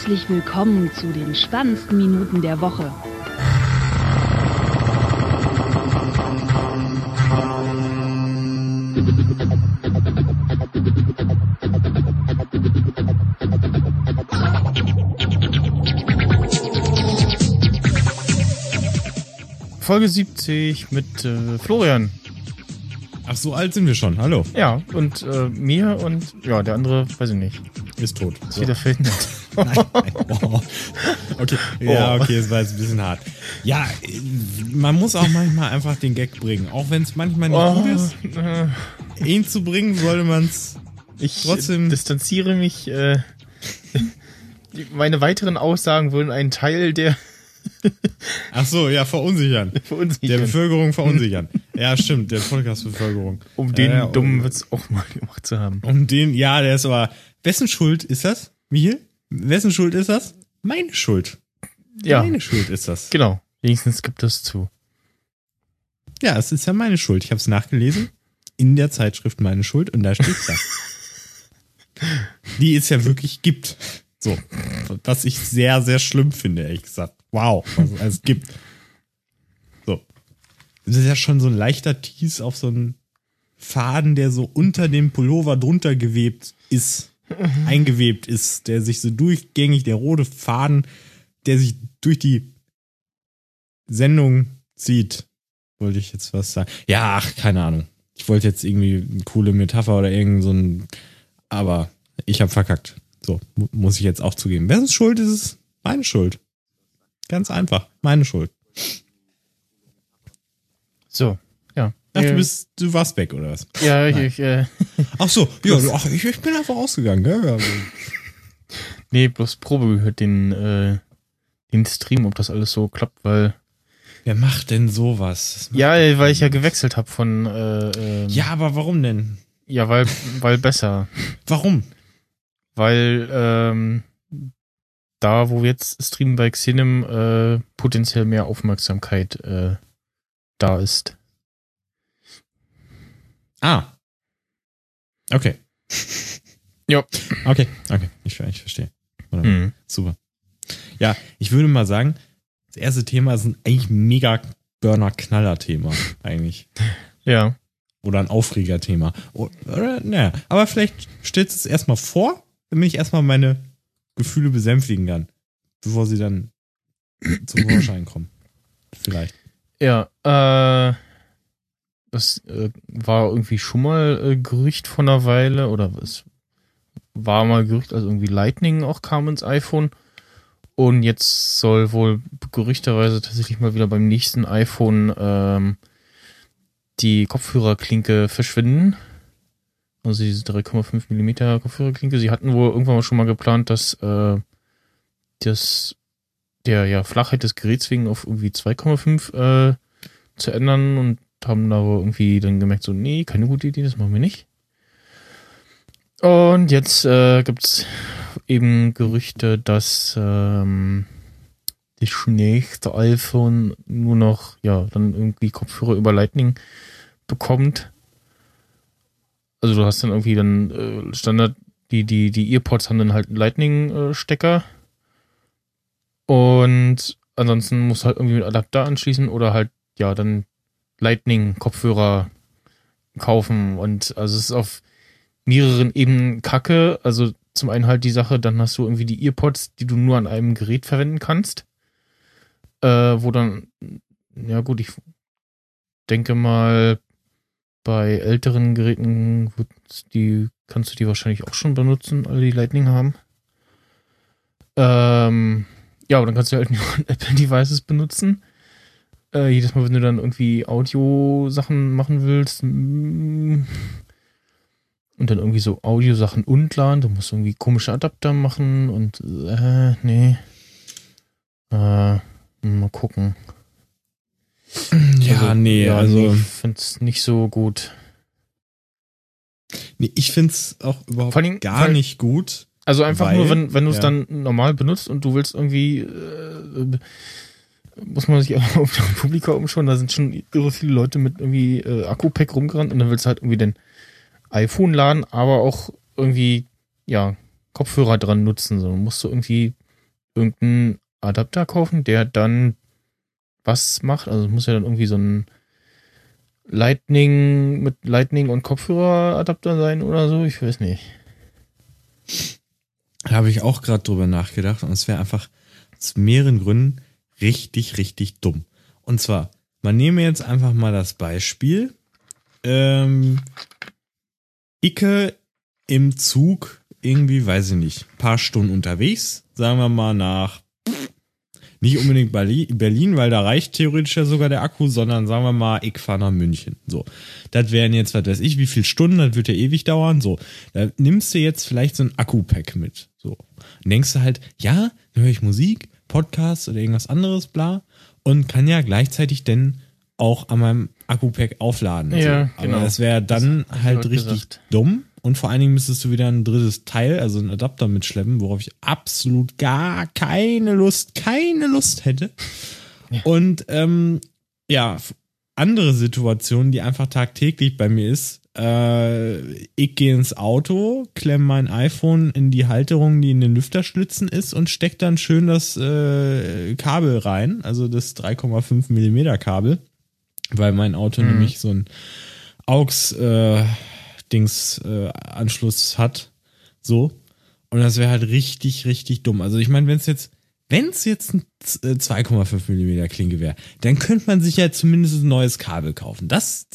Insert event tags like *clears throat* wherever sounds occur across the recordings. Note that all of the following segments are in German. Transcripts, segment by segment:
herzlich willkommen zu den spannendsten Minuten der Woche. Folge 70 mit äh, Florian. Ach, so alt sind wir schon. Hallo. Ja, und äh, mir und ja, der andere, weiß ich nicht. Ist tot. Ist wieder verhindert. Nein, nein. Wow. Okay. Ja, okay, das war jetzt ein bisschen hart. Ja, man muss auch manchmal einfach den Gag bringen. Auch wenn es manchmal nicht Oh, gut ist. äh, Ihn zu bringen, sollte man es ich Trotzdem- distanziere mich. Äh, meine weiteren Aussagen würden einen Teil der *laughs* Ach so, ja, verunsichern. Der verunsichern. Bevölkerung verunsichern. ja, stimmt, der Podcast-Bevölkerung. Um den ja, dummen Witz auch mal gemacht zu haben. Um den, ja, der ist aber. Wessen Schuld ist das? Michael? Wessen Schuld ist das? Meine Schuld. Ja, Meine Schuld ist das. genau. Wenigstens gibt es zu. Ja, es ist ja meine Schuld. Ich habe es nachgelesen in der Zeitschrift Meine Schuld und da steht's ja. *laughs* Die es ja wirklich gibt. So. Was ich sehr, sehr schlimm finde, ehrlich gesagt. Wow, was es alles gibt. So. Das ist ja schon so ein leichter Tease auf so einen Faden, der so unter dem Pullover drunter gewebt ist. Eingewebt ist, der sich so durchgängig, der rote Faden, der sich durch die Sendung zieht. Wollte ich jetzt was sagen? Ja, ach, keine Ahnung. Ich wollte jetzt irgendwie eine coole Metapher oder irgend so ein, aber ich habe verkackt. So, mu- muss ich jetzt auch zugeben. Wer ist schuld? Ist es meine Schuld. Ganz einfach. Meine Schuld. So. Ach, Äh, du bist, du warst weg, oder was? Ja, ich, ich äh, Ach so, *laughs* ja, ach, ich, ich bin einfach rausgegangen, gell? Ja, *laughs* nee, bloß Probe gehört den, äh, den Stream, ob das alles so klappt, weil Wer macht denn sowas? Macht- ja, weil ich ja gewechselt habe von äh, ähm, ja, aber warum denn? ja, weil weil besser, *laughs* Warum? weil ähm, da, wo wir jetzt streamen bei Xenem, äh, potenziell mehr Aufmerksamkeit äh, da ist. Ah. Okay. Ja. Okay, okay. Ich, ich verstehe. Wunderbar. Hm. Super. Ja, ich würde mal sagen, das erste Thema ist ein eigentlich mega Burner-Knaller-Thema, eigentlich. Ja. Oder ein Aufreger-Thema. Oder, naja, aber vielleicht stellst du es erstmal vor, damit ich erstmal meine Gefühle besänftigen kann, bevor sie dann zum Vorschein kommen. Vielleicht. Ja, äh, das äh, war irgendwie schon mal äh, Gerücht von einer Weile oder es war mal Gerücht, also irgendwie Lightning auch kam ins iPhone und jetzt soll wohl gerüchterweise tatsächlich mal wieder beim nächsten iPhone ähm, die Kopfhörerklinke verschwinden. Also diese 3,5 Millimeter Kopfhörerklinke. Sie hatten wohl irgendwann mal schon mal geplant, dass äh, das der ja Flachheit des Geräts wegen auf irgendwie 2,5 äh, zu ändern und haben wohl irgendwie dann gemerkt, so, nee, keine gute Idee, das machen wir nicht. Und jetzt äh, gibt's eben Gerüchte, dass ähm, das nächste iPhone nur noch, ja, dann irgendwie Kopfhörer über Lightning bekommt. Also du hast dann irgendwie dann äh, Standard, die, die, die Earpods haben dann halt einen Lightning-Stecker. Und ansonsten musst du halt irgendwie einen Adapter anschließen oder halt, ja, dann Lightning-Kopfhörer kaufen. Und also es ist auf mehreren Ebenen kacke. Also zum einen halt die Sache, dann hast du irgendwie die Earpods, die du nur an einem Gerät verwenden kannst. Äh, wo dann, ja gut, ich denke mal, bei älteren Geräten die, kannst du die wahrscheinlich auch schon benutzen, alle die Lightning haben. Ähm, ja, aber dann kannst du halt *laughs* nur Apple-Devices benutzen. Äh, jedes Mal, wenn du dann irgendwie Audio-Sachen machen willst, und dann irgendwie so Audiosachen untlan, du musst irgendwie komische Adapter machen und äh, nee. Äh, mal gucken. Ja, nee, also ich find's nicht so gut. nee, ich find's auch überhaupt allem- gar weil- nicht gut. Also einfach Weil- nur, wenn, wenn du es ja. dann normal benutzt und du willst irgendwie, äh, muss man sich *laughs* auf die Republika umschauen, da sind schon irre viele Leute mit irgendwie äh, Akku-Pack rumgerannt und dann willst du halt irgendwie den iPhone laden, aber auch irgendwie, ja, Kopfhörer dran nutzen. So musst du irgendwie irgendeinen Adapter kaufen, der dann was macht. Also muss ja dann irgendwie so ein Lightning mit Lightning und Kopfhöreradapter sein oder so. Ich weiß nicht. Da habe ich auch gerade drüber nachgedacht und es wäre einfach aus mehreren Gründen richtig, richtig dumm. Und zwar, man nehme jetzt einfach mal das Beispiel. Ähm, Icke im Zug irgendwie, weiß ich nicht, paar Stunden unterwegs, sagen wir mal nach nicht unbedingt Berlin, weil da reicht theoretisch ja sogar der Akku, sondern sagen wir mal, ich fahre nach München. So. Das wären jetzt, was weiß ich, wie viele Stunden, das wird ja ewig dauern. So. Da nimmst du jetzt vielleicht so ein Akku-Pack mit. So. Und denkst du halt, ja, dann höre ich Musik, Podcast oder irgendwas anderes, bla. Und kann ja gleichzeitig denn auch an meinem Akku-Pack aufladen. Ja, so. Aber genau. das wäre dann Das halt richtig gesagt. dumm. Und vor allen Dingen müsstest du wieder ein drittes Teil, also einen Adapter mitschleppen, worauf ich absolut gar keine Lust, keine Lust hätte. Und ähm, ja, andere Situationen, die einfach tagtäglich bei mir ist, äh, ich gehe ins Auto, klemme mein iPhone in die Halterung, die in den Lüfterschlitzen ist und steck dann schön das äh, Kabel rein, also das 3,5 Millimeter Kabel, weil mein Auto nämlich so ein AUX äh, äh, hat, so und das wäre halt richtig richtig dumm. Also ich meine, wenn es jetzt wenn es jetzt ein Z- äh, 2,5 Millimeter Klinke wäre, dann könnte man sich ja zumindest ein neues Kabel kaufen. Das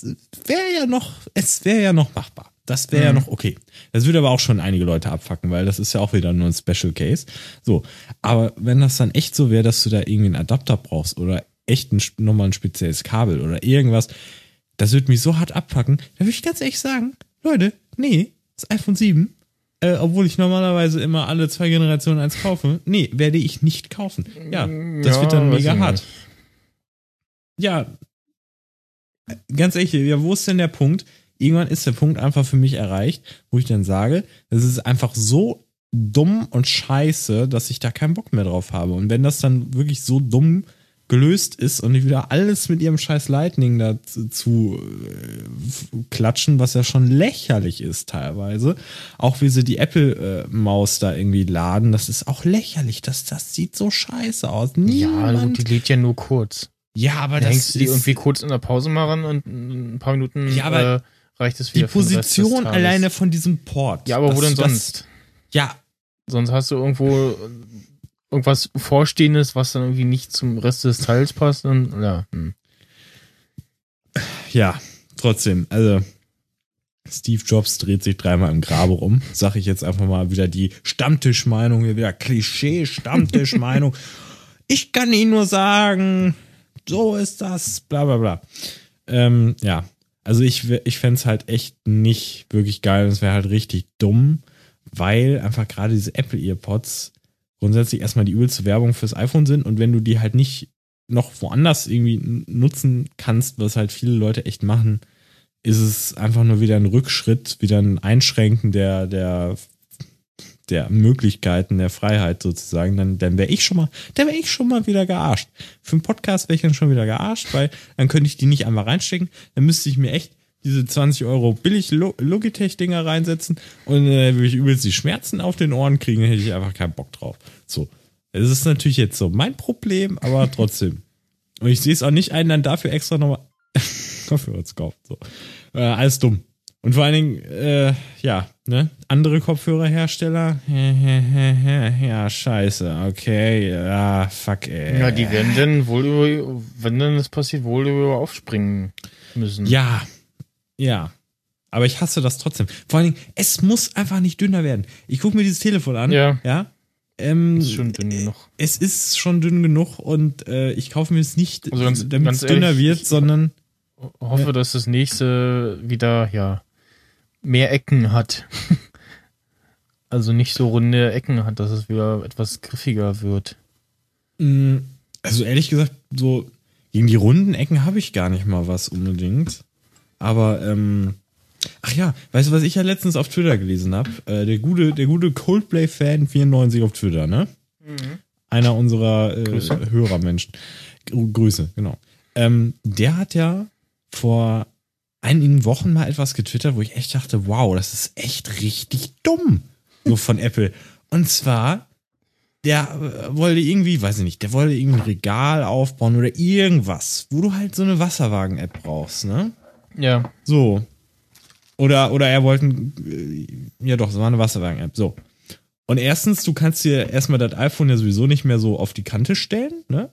wäre ja noch, es wäre ja noch machbar. Das wäre ja noch okay. Das würde aber auch schon einige Leute abfacken, weil das ist ja auch wieder nur ein Special Case. So, aber wenn das dann echt so wäre, dass du da irgendwie einen Adapter brauchst oder echt ein, nochmal ein spezielles Kabel oder irgendwas, das würde mich so hart abfacken, da würde ich ganz ehrlich sagen, Leute, nee, das iPhone 7 äh, obwohl ich normalerweise immer alle zwei Generationen eins kaufe. Nee, werde ich nicht kaufen. Ja, das Ja, wird dann mega hart. nicht. Ja, ganz ehrlich, ja, wo ist denn der Punkt? Irgendwann ist der Punkt einfach für mich erreicht, wo ich dann sage, das ist einfach so dumm und scheiße, dass ich da keinen Bock mehr drauf habe. Und wenn das dann wirklich so dumm gelöst ist und nicht wieder alles mit ihrem scheiß Lightning da zu, zu äh, klatschen, was ja schon lächerlich ist teilweise. Auch wie sie die Apple-Maus da irgendwie laden, das ist auch lächerlich. Das, das sieht so scheiße aus. Ja, Niemand. gut, die lädt ja nur kurz. ja, aber Da das hängst du die irgendwie kurz in der Pause mal ran und ein paar Minuten Ja, aber äh, reicht es die wieder. des Position alleine von diesem Port. Ja, aber wo Das- denn das- sonst? Ja, Sonst hast du irgendwo äh, irgendwas Vorstehendes, was dann irgendwie nicht zum Rest des Teils passt. Und, ja, hm. ja, trotzdem, also Steve Jobs dreht sich dreimal im Grabe rum. Sag ich jetzt einfach mal wieder die Stammtischmeinung, hier wieder Klischee-Stammtischmeinung. *laughs* ich kann Ihnen nur sagen, so ist das, bla bla bla. Ähm, ja, also ich, ich fände es halt echt nicht wirklich geil. Es wäre halt richtig dumm, weil einfach gerade diese Apple EarPods grundsätzlich erstmal die übelste Werbung fürs iPhone sind. Und wenn du die halt nicht noch woanders irgendwie nutzen kannst, was halt viele Leute echt machen, ist es einfach nur wieder ein Rückschritt, wieder ein Einschränken der, der, der Möglichkeiten, der Freiheit sozusagen, dann, dann wäre ich schon mal, dann wäre ich schon mal wieder gearscht. Für einen Podcast wäre ich dann schon wieder gearscht, weil dann könnte ich die nicht einmal reinstecken, dann müsste ich mir echt diese 20 Euro billig Lo- Logitech-Dinger reinsetzen und äh, würde ich übelst die Schmerzen auf den Ohren kriegen, hätte ich einfach keinen Bock drauf. So. Es ist natürlich jetzt so mein Problem, aber *laughs* trotzdem. Und ich sehe es auch nicht ein, dann dafür extra nochmal *laughs* Kopfhörer zu kaufen. So. Äh, alles dumm. Und vor allen Dingen, äh, ja, ne? Andere Kopfhörerhersteller. *laughs* ja, scheiße. Okay, ja, fuck, ey. ja, die werden dann wohl über, wenn dann das passiert, wohl über aufspringen müssen. Ja, ja. Aber ich hasse das trotzdem. Vor allen Dingen, es muss einfach nicht dünner werden. Ich gucke mir dieses Telefon an. Ja. Ja. Ähm, ist schon dünn genug. es ist schon dünn genug und äh, ich kaufe mir es nicht, Also ganz- damit es dünner ehrlich, wird, ich- sondern Hoffe, dass das nächste wieder, ja, mehr Ecken hat. *laughs* also nicht so runde Ecken hat, dass es wieder etwas griffiger wird. mh, also ehrlich gesagt, so gegen die runden Ecken habe ich gar nicht mal was unbedingt. Aber ähm, ach ja, weißt du, was ich ja letztens auf Twitter gelesen habe? Äh, der gute, der gute Coldplay-Fan 94 auf Twitter, ne? Einer unserer äh, Grüße. Hörermenschen. Grü- Grüße, genau. Ähm, der hat ja vor einigen Wochen mal etwas getwittert, wo ich echt dachte, wow, das ist echt richtig dumm. So von Apple. Und zwar der äh, wollte irgendwie, weiß ich nicht, der wollte irgendwie ein Regal aufbauen oder irgendwas, wo du halt so eine Wasserwagen-App brauchst, ne? Ja. So. Oder, oder er wollte, äh, ja doch, es war eine Wasserwagen-App, so. Und erstens, du kannst dir erstmal das iPhone ja sowieso nicht mehr so auf die Kante stellen, ne?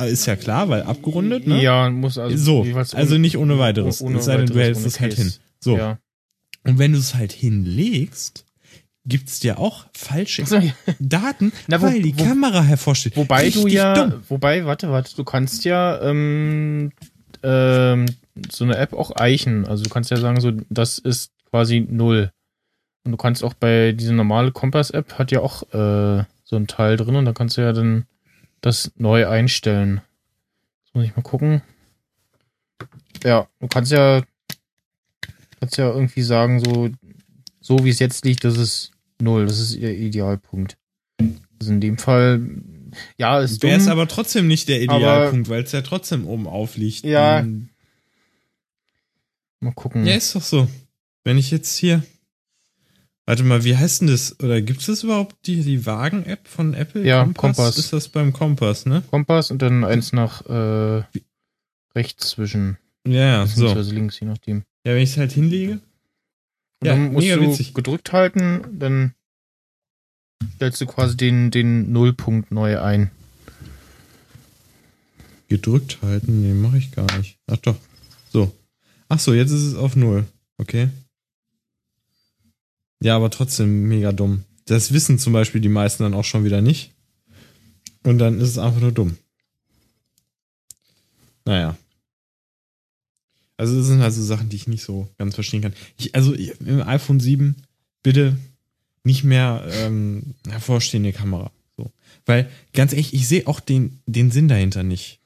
Äh, Ist ja klar, weil abgerundet, ne? Ja, muss also. So, also nicht ohne weiteres. ohne es sei denn, du hältst es halt hin. So. Ja. Und wenn du es halt hinlegst, gibt's dir auch falsche so, ja. Daten, *laughs* Na, wo- weil die wo- Kamera hervorsteht. Wobei du Richtig ja, dumm. wobei, warte, warte, du kannst ja ähm, ähm, so eine App auch eichen. Also du kannst ja sagen, so, das ist quasi null. Und du kannst auch bei diese normale Kompass-App hat ja auch äh, so ein Teil drin und da kannst du ja dann das neu einstellen. Jetzt muss ich mal gucken. Ja, du kannst ja kannst ja irgendwie sagen, so, so wie es jetzt liegt, das ist null. Das ist der Idealpunkt. Also in dem Fall, ja, ist Wäre es aber trotzdem nicht der Idealpunkt, weil es ja trotzdem oben aufliegt. Ja. Ähm, Mal gucken. Ja, ist doch so. Wenn ich jetzt hier. Warte mal, wie heißt denn das? Oder gibt es das überhaupt, die, die Wagen-App von Apple? Ja, Kompass. Ist das beim Kompass, ne? Kompass und dann eins nach äh, rechts zwischen, Ja, ja, so. links, je nachdem. Ja, wenn ich es halt hinlege. Und Ja, dann musst mega du witzig. gedrückt halten, dann stellst du quasi den, den Nullpunkt neu ein. Gedrückt halten? Nee, mache ich gar nicht. Ach doch. So. Ach so, jetzt ist es auf Null. Okay. Ja, aber trotzdem mega dumm. Das wissen zum Beispiel die meisten dann auch schon wieder nicht. Und dann ist es einfach nur dumm. Naja. Also das sind halt so Sachen, die ich nicht so ganz verstehen kann. Ich, also im iPhone 7 bitte nicht mehr ähm, hervorstehende Kamera. So. Weil, ganz ehrlich, ich sehe auch den, den Sinn dahinter nicht.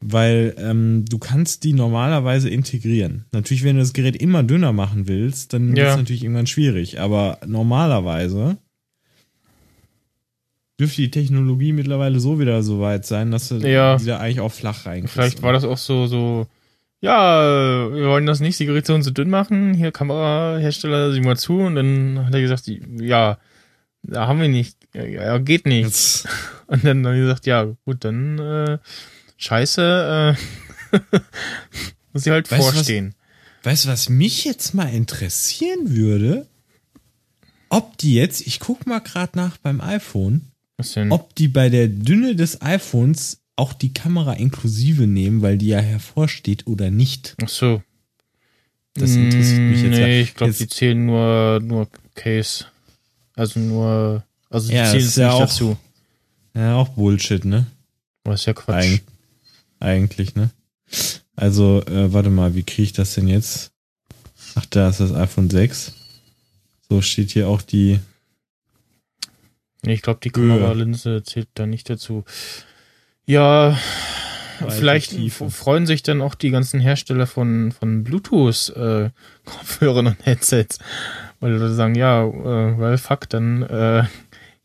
Weil ähm, du kannst die normalerweise integrieren. Natürlich, wenn du das Gerät immer dünner machen willst, dann Ja. ist es natürlich irgendwann schwierig. Aber normalerweise dürfte die Technologie mittlerweile so wieder so weit sein, dass du Ja. wieder eigentlich auch flach reinkriegst. Vielleicht war das auch so, so, ja, wir wollen das nicht, die Geräte so dünn machen, hier Kamerahersteller, sieh mal zu. Und dann hat er gesagt, ja, da haben wir nicht, ja, geht nicht. Jetzt, *laughs* Und dann haben wir gesagt, ja, gut, dann äh, scheiße, äh, *laughs* muss ich halt Weißt du was? vorstehen. weißt du, was mich jetzt mal interessieren würde? Ob die jetzt, ich guck mal gerade nach beim iPhone, ob die bei der Dünne des iPhones auch die Kamera inklusive nehmen, weil die ja hervorsteht oder nicht. Ach so. Das interessiert mich jetzt. Nee, ich glaube, die zählen nur, nur Case. Also nur, also die Ja, zählen es ist ja nicht auch- dazu. Ja, auch Bullshit, ne? Das ist ja Quatsch. Eig eigentlich, ne? Also, äh, warte mal, wie kriege ich das denn jetzt? Ach, da ist das iPhone 6. So steht hier auch die. Ich glaube, die. Kameralinse zählt da nicht dazu. Ja, vielleicht Tiefe. freuen sich dann auch die ganzen Hersteller von, von Bluetooth-Kopfhörern *laughs* und Headsets. Weil die sagen, ja, äh, well, fuck, dann äh,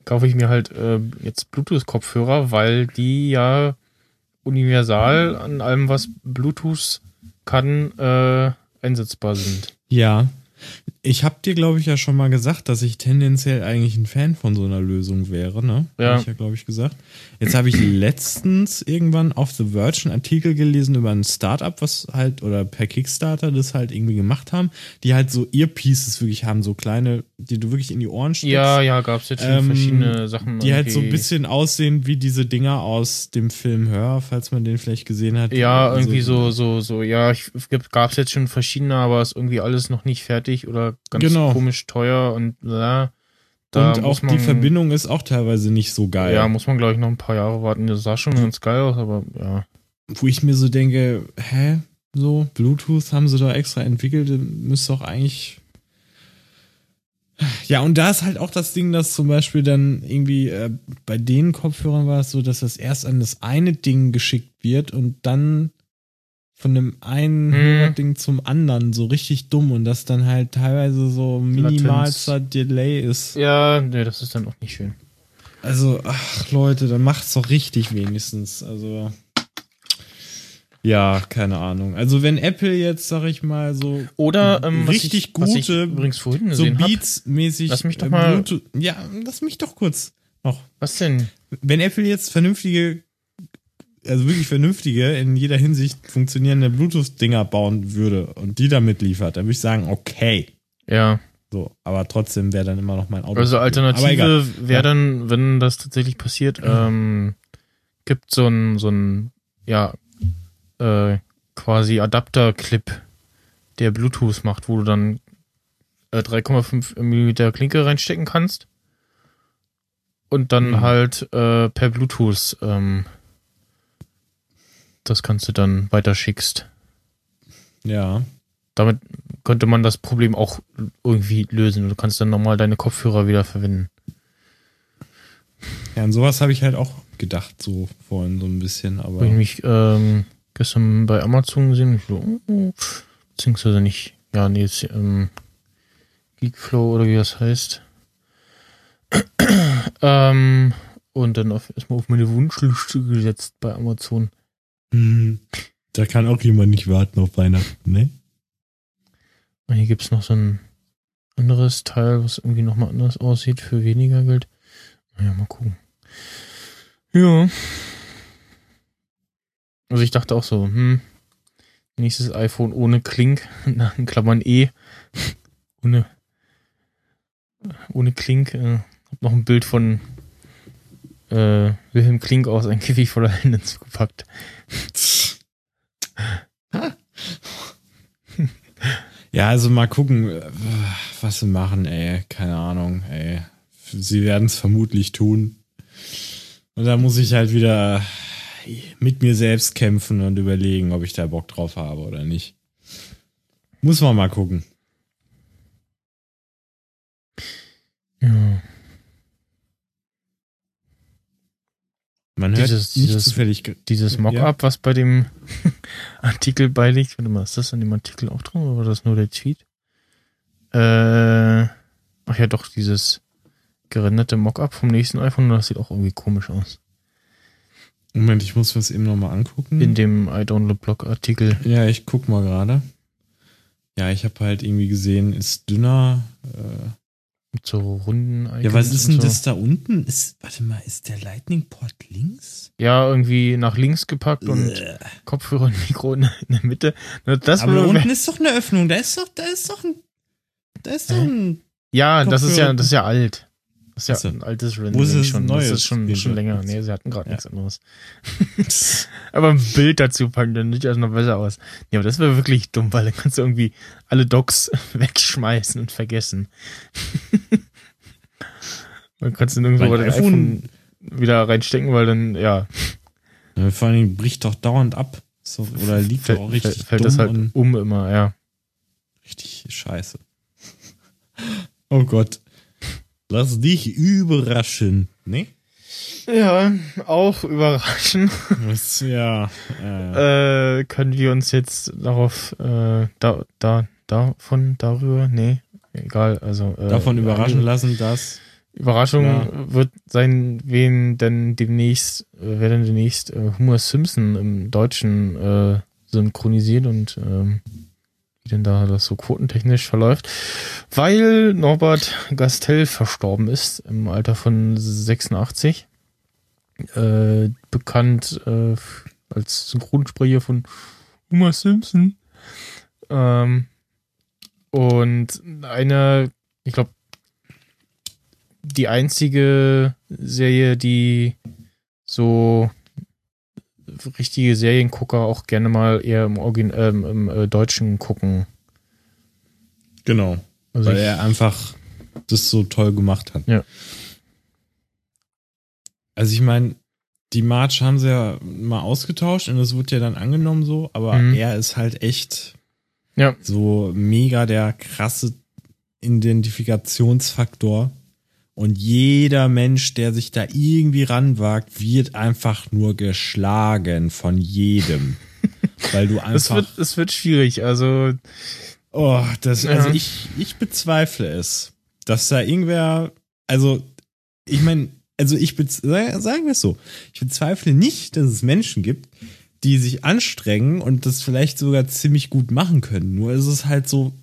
kaufe ich mir halt äh, jetzt Bluetooth-Kopfhörer, weil die ja universal an allem, was Bluetooth kann, äh, einsetzbar sind. Ja. Ich habe dir, glaube ich, ja schon mal gesagt, dass ich tendenziell eigentlich ein Fan von so einer Lösung wäre, ne? Ja. Hab ich ja, glaube ich, gesagt. Jetzt habe ich letztens irgendwann auf The Verge einen Artikel gelesen über ein Startup, was halt, oder per Kickstarter das halt irgendwie gemacht haben, die halt so Earpieces wirklich haben, so kleine, die du wirklich in die Ohren steckst. Ja, ja, gab's jetzt schon Ähm, verschiedene Sachen. Die halt so ein irgendwie. bisschen aussehen wie diese Dinger aus dem Film Hör, falls man den vielleicht gesehen hat. Ja, Also, irgendwie so, so, so, ja, ich gab es jetzt schon verschiedene, aber ist irgendwie alles noch nicht fertig oder ganz Genau. komisch teuer und ja, da Und auch man, die Verbindung ist auch teilweise nicht so geil. Ja, muss man, glaube ich, noch ein paar Jahre warten. Das sah schon ganz geil aus, aber ja. wo ich mir so denke, hä, so, Bluetooth haben sie da extra entwickelt, müsste doch eigentlich. Ja, und da ist halt auch das Ding, dass zum Beispiel dann irgendwie äh, bei den Kopfhörern war es so, dass das erst an das eine Ding geschickt wird und dann von dem einen Hm. Hörerding zum anderen so richtig dumm und das dann halt teilweise so minimalster Delay ist. Ja, nee, das ist dann auch nicht schön. Also, ach Leute, dann macht's doch richtig wenigstens. Also. Ja, keine Ahnung. Also wenn Apple jetzt, sag ich mal, so Oder ähm, Richtig ich, gute, übrigens vorhin so gesehen Beats-mäßig Lass mich doch äh, mal- Bluetooth, ja, lass mich doch kurz. Noch. Was denn? Wenn Apple jetzt vernünftige, also wirklich vernünftige, in jeder Hinsicht funktionierende Bluetooth-Dinger bauen würde und die damit liefert, dann würde ich sagen, okay. Ja. So, aber trotzdem wäre dann immer noch mein Auto. Also. Alternative wäre dann, wenn das tatsächlich passiert, ähm, gibt so ein, so ein, ja, äh, quasi Adapter-Clip, der Bluetooth macht, wo du dann äh, 3,5 mm Klinke reinstecken kannst und dann Mhm. halt äh, per Bluetooth ähm, das kannst du dann weiterschickst. Ja. Damit könnte man das Problem auch irgendwie lösen. Du kannst dann normal deine Kopfhörer wieder verwenden. Ja, an sowas habe ich halt auch gedacht, so vorhin so ein bisschen, aber. Habe ich mich ähm, gestern bei Amazon gesehen. Ich so, oh, beziehungsweise nicht. Ja, nee, jetzt, ähm, Geekflow oder wie das heißt. *clears throat* ähm, und dann auf, erstmal auf meine Wunschliste gesetzt bei Amazon. Da kann auch jemand nicht warten auf Weihnachten, ne? Und hier gibt's noch so ein anderes Teil, was irgendwie nochmal anders aussieht für weniger Geld. Naja, mal gucken. Ja. Also ich dachte auch so, hm, nächstes iPhone ohne Klink, *laughs* in Klammern E, ohne, ohne Klink, äh, hab noch ein Bild von äh, Wilhelm Klink aus ein Käfig voller Hände zugepackt. *laughs* Ja, also mal gucken, äh, was sie machen, ey. Keine Ahnung, ey. Sie werden es vermutlich tun. Und da muss ich halt wieder mit mir selbst kämpfen und überlegen, ob ich da Bock drauf habe oder nicht. Muss man mal gucken. Ja. Man hört Dieses- nicht dieses- zufällig. Dieses Ja. Mockup, was bei dem *laughs* Artikel beiliegt, warte mal, ist das an dem Artikel auch drin oder war das nur der Tweet? Äh, ach ja, doch, dieses gerenderte Mockup vom nächsten iPhone, das sieht auch irgendwie komisch aus. Moment, ich muss das eben nochmal angucken. In dem I Download Blog Artikel. ja, ich guck mal gerade. Ja, ich habe halt irgendwie gesehen, ist dünner. Äh, Mit so runden Icons ja, was ist denn so. das da unten? Ist, warte mal, ist der Lightning-Port links? Ja, irgendwie nach links gepackt und Äh. Kopfhörer und *laughs* Mikro in, der Mitte. Das Aber unten ist doch eine Öffnung. Da ist doch, da ist doch ein. Da ist doch ein. Ja, das ist ja, das ist ja alt. Das ist ja ein altes Wo ist Rendering das schon. neue Das ist schon, schon länger. Nee, sie hatten gerade Ja. nichts anderes. *laughs* aber ein Bild dazu packen, dann sieht das noch besser aus. Ja, aber das wäre wirklich dumm, weil dann kannst du irgendwie alle Docs *laughs* wegschmeißen und vergessen. *laughs* dann kannst du dann irgendwo bei iPhone- wieder reinstecken, weil dann, ja, Ja, vor allen Dingen bricht doch dauernd ab. So, oder liegt fällt, doch auch richtig fällt, dumm das halt um immer, ja. richtig scheiße. Oh Gott. Lass dich überraschen. Ne? Ja, auch überraschend. Das, ja. Äh, Äh, können wir uns jetzt darauf, äh, da, da, davon, darüber, nee, egal, also. Äh, davon überraschen lassen, dass. Überraschung Ja. wird sein, wen denn demnächst, äh, wer denn demnächst äh, Homer Simpson im Deutschen synchronisiert und ähm, wie denn da das so quotentechnisch verläuft. Weil Norbert Gastel verstorben ist im Alter von 86. Äh, bekannt äh, als Synchronsprecher von Homer Simpson. Ähm, und eine, ich glaube, die einzige Serie, die so richtige Seriengucker auch gerne mal eher im, Origin ähm, im äh, Deutschen gucken. Genau. Also Weil ich, er einfach das so toll gemacht hat. Ja. Also ich meine, die March haben sie ja mal ausgetauscht und es wurde ja dann angenommen so, aber Mhm. er ist halt echt Ja. so mega der krasse Identifikationsfaktor. Und jeder Mensch, der sich da irgendwie ranwagt, wird einfach nur geschlagen von jedem. *laughs* Weil du es einfach. wird, es wird schwierig. Also Oh, das, also Ja. ich, ich bezweifle es, dass da irgendwer, also ich meine, also ich sagen wir es so, ich bezweifle nicht, dass es Menschen gibt, die sich anstrengen und das vielleicht sogar ziemlich gut machen können. Nur ist es halt so,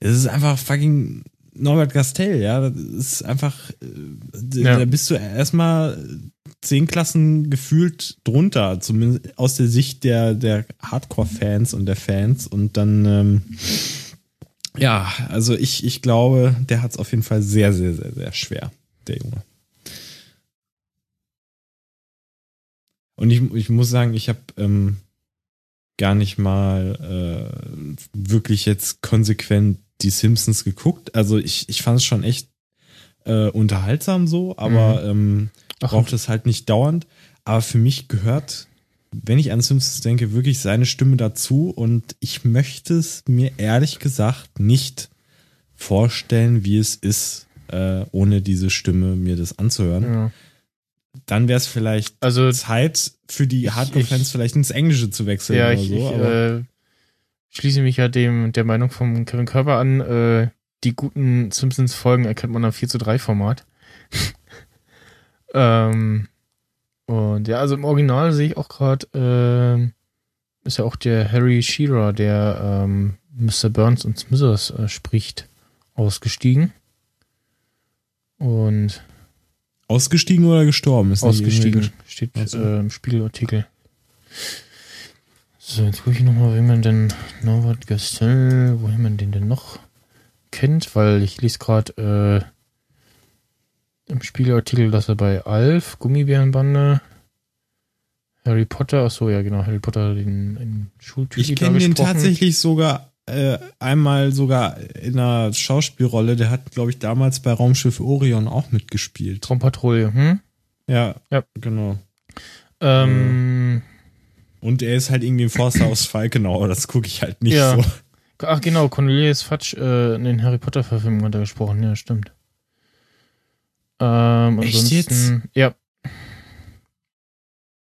es ist einfach fucking Norbert Gastel, ja, das ist einfach, äh, Ja. da bist du erstmal zehn Klassen gefühlt drunter, zumindest aus der Sicht der, der Hardcore-Fans und der Fans. Und dann, ähm, ja, also ich, ich glaube, der hat es auf jeden Fall sehr, sehr, sehr, sehr schwer, der Junge. Und ich, ich muss sagen, ich habe ähm, gar nicht mal äh, wirklich jetzt konsequent die Simpsons geguckt. Also ich, ich fand es schon echt äh, unterhaltsam so, aber ähm, Ach, braucht es halt nicht dauernd. Aber für mich gehört, wenn ich an Simpsons denke, wirklich seine Stimme dazu. Und ich möchte es mir ehrlich gesagt nicht vorstellen, wie es ist, äh, ohne diese Stimme mir das anzuhören. ja. Dann wäre es vielleicht Also, Zeit für die Hardcore-Fans ich- vielleicht ins Englische zu wechseln ja, oder ich, so. ich äh, schließe mich ja dem der Meinung von Kevin Körber an. Äh, die guten Simpsons-Folgen erkennt man am 4 zu 3 Format. *laughs* ähm, und ja, also im Original sehe ich auch gerade, ähm, ist ja auch der Harry Shearer, der ähm, Mr. Burns und Smithers äh, spricht, ausgestiegen. Und ausgestiegen oder gestorben? Ist ausgestiegen, steht äh, im Spiegelartikel. So, jetzt gucke ich nochmal, wie man denn Norbert Gastel, wohin man den denn noch kennt, weil ich lese gerade äh, im Spiegelartikel, dass er bei Alf, Gummibärenbande, Harry Potter, ach so, ja genau, Harry Potter, den, den Schultyp Ich kenne den tatsächlich sogar äh, einmal sogar in einer Schauspielrolle. Der hat, glaube ich, damals bei Raumschiff Orion auch mitgespielt. Traumpatrouille, hm? Ja, Ja. genau. Ähm, Und er ist halt irgendwie ein Forster aus Falkenau, aber das gucke ich halt nicht Ja. so. Ach genau, Cornelius Fatsch äh, in den Harry Potter Verfilmungen hat er gesprochen, ja, stimmt. Ähm, Echt jetzt? Ja,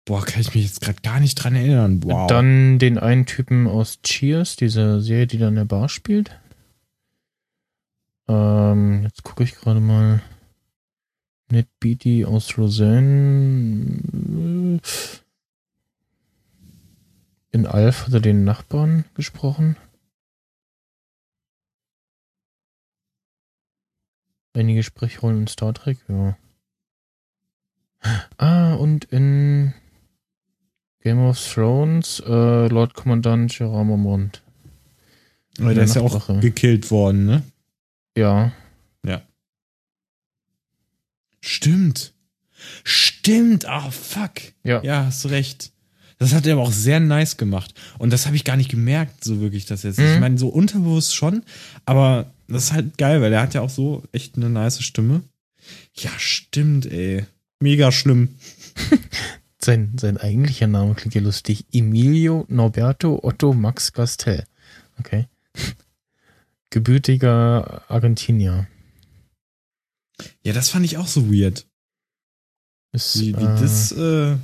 Boah, kann ich mich jetzt gerade gar nicht dran erinnern. Wow. dann den einen Typen aus Cheers, diese Serie, die da in der Bar spielt. Ähm, jetzt gucke ich gerade mal. Ned Beatty aus Roseanne. In Alf hat er den Nachbarn gesprochen. Einige Sprechrollen in Star Trek, ja. Ah, und in Game of Thrones, äh, Lord Kommandant Jerome Mond. Aber der ist ja auch gekillt worden, ne? Ja. Stimmt. Stimmt. Ah, fuck. Ja. Ja, hast du recht. Das hat er aber auch sehr nice gemacht. Und das habe ich gar nicht gemerkt, so wirklich, das jetzt. Mhm. Ich meine, so unterbewusst schon, aber das ist halt geil, weil er hat ja auch so echt eine nice Stimme. Ja, stimmt, ey. Mega schlimm. *laughs* Sein, sein eigentlicher Name klingt ja lustig. Emilio Norberto Otto Max Gastel. Okay. *laughs* Gebürtiger Argentinier. Ja, das fand ich auch so weird, Ist, wie, wie äh, das äh,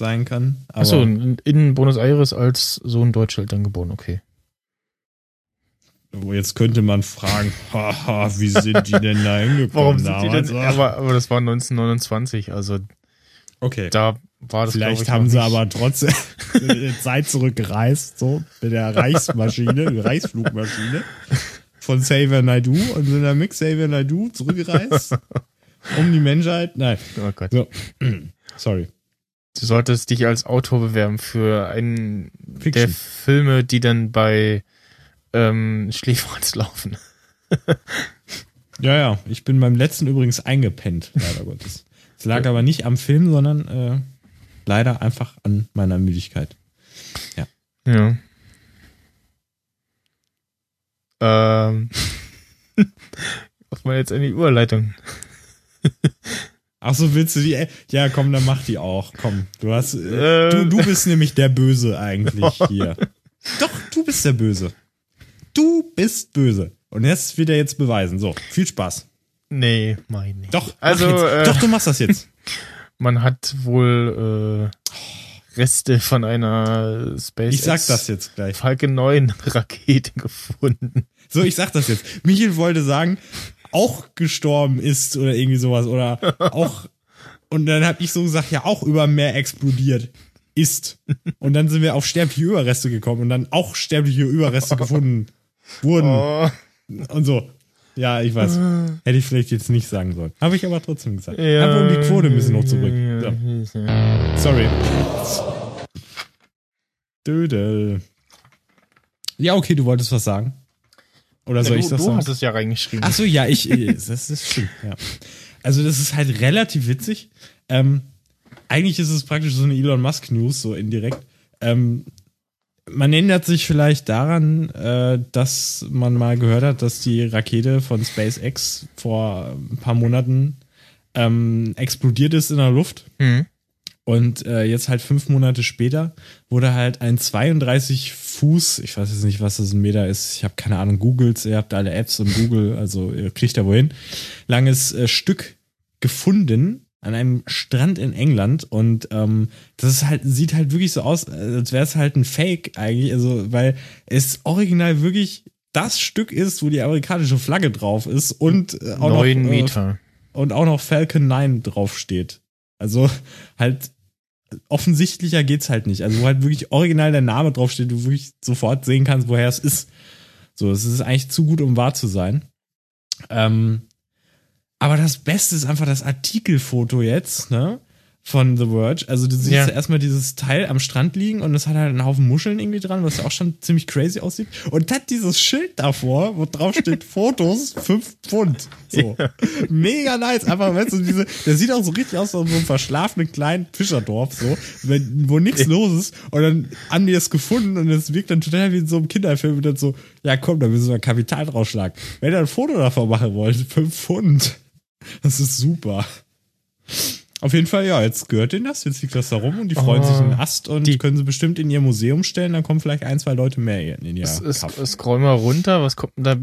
sein kann. Achso, in, Buenos Aires als Sohn deutscher Eltern geboren, okay. Oh, jetzt könnte man fragen, *laughs* haha, wie sind die denn da hingekommen? Warum sind die denn? damals? Aber, aber das war 1929, also okay. da war das Vielleicht ich, haben sie nicht- aber trotzdem *laughs* Zeit zurückgereist, so mit der Reichsmaschine, *laughs* Reichsflugmaschine von Xavier Naidoo und sind dann mit Xavier Naidoo zurückgereist um die Menschheit. Nein, Oh Gott. so. *clears throat* sorry. Du solltest dich als Autor bewerben für einen der Fiction. Filme, die dann bei ähm, Schläferz laufen. *laughs* Ja, ja. Ich bin beim letzten übrigens eingepennt, leider Gottes. Es lag aber nicht am Film, sondern äh, leider einfach an meiner Müdigkeit. Ja. Ähm. Was mal jetzt eine Überleitung. *laughs* Ach so, willst du die? Ja, komm, dann mach die auch. Komm, du hast, äh, du, du bist nämlich der Böse eigentlich *laughs* hier. Doch, du bist der Böse. Du bist böse. Und das wird er jetzt beweisen. So, viel Spaß. Nee, mein nicht. Doch, also jetzt. äh, doch, du machst das jetzt. *laughs* man hat wohl äh, Reste von einer SpaceX Ich sag das jetzt gleich. Falcon 9 Rakete *laughs* gefunden. So, ich sag das jetzt. Michael wollte sagen, auch gestorben ist oder irgendwie sowas oder *laughs* auch und dann hab ich so gesagt, ja auch über Meer explodiert ist und dann sind wir auf sterbliche Überreste gekommen und dann auch sterbliche Überreste *laughs* gefunden wurden Oh. und so. Ja, ich weiß. Hätte ich vielleicht jetzt nicht sagen sollen. Habe ich aber trotzdem gesagt. Ja. Einfach um die Quote ein bisschen hochzubringen. So. Sorry. Dödel. Ja, okay, du wolltest was sagen. Oder soll du, ich das du sagen? hast es ja reingeschrieben. Ach so, ja, ich, ich- das ist stimmt, ja. Also das ist halt relativ witzig. Ähm, eigentlich ist es praktisch so eine Elon Musk News, so indirekt. Ähm, man erinnert sich vielleicht daran, äh, dass man mal gehört hat, dass die Rakete von SpaceX vor ein paar Monaten ähm, explodiert ist in der Luft. Hm. Und äh, jetzt halt fünf Monate später wurde halt ein 32 Fuß, ich weiß jetzt nicht, was das ein Meter ist, ich habe keine Ahnung, googelt, ihr habt alle Apps und Google, also ihr kriegt da wohin, langes äh, Stück gefunden an einem Strand in England und ähm, das ist halt, sieht halt wirklich so aus, als wäre es halt ein Fake eigentlich, also weil es original wirklich das Stück ist, wo die amerikanische Flagge drauf ist und äh, auch Neun noch, äh, Meter. und auch noch Falcon 9 draufsteht. Also halt offensichtlicher geht's halt nicht. Also wo halt wirklich original der Name draufsteht, du wirklich sofort sehen kannst, woher es ist. So, es ist eigentlich zu gut, um wahr zu sein. Ähm, aber das Beste ist einfach das Artikelfoto jetzt, ne? Von The Verge. Also du siehst Ja. ja. erstmal dieses Teil am Strand liegen und es hat halt einen Haufen Muscheln irgendwie dran, was ja auch schon ziemlich crazy aussieht. Und hat dieses Schild davor, wo drauf steht *laughs* Fotos, 5 Pfund. So. Mega nice. Einfach, weißt du, diese, der sieht auch so richtig aus, wie so einem verschlafenen kleinen Fischerdorf, so, wenn, wo nichts los ist. Und dann haben die es gefunden und es wirkt dann total wie in so einem Kinderfilm und dann so, ja komm, da müssen wir Kapital draufschlagen. Wenn ihr ein Foto davon machen wollt, 5 Pfund. Das ist super. Auf jeden Fall, ja, jetzt gehört denen das, jetzt liegt das da rum und die freuen Oh, sich einen Ast und die- können sie bestimmt in ihr Museum stellen, dann kommen vielleicht ein, zwei Leute mehr in ihr Es, es, scroll mal runter, was kommt da?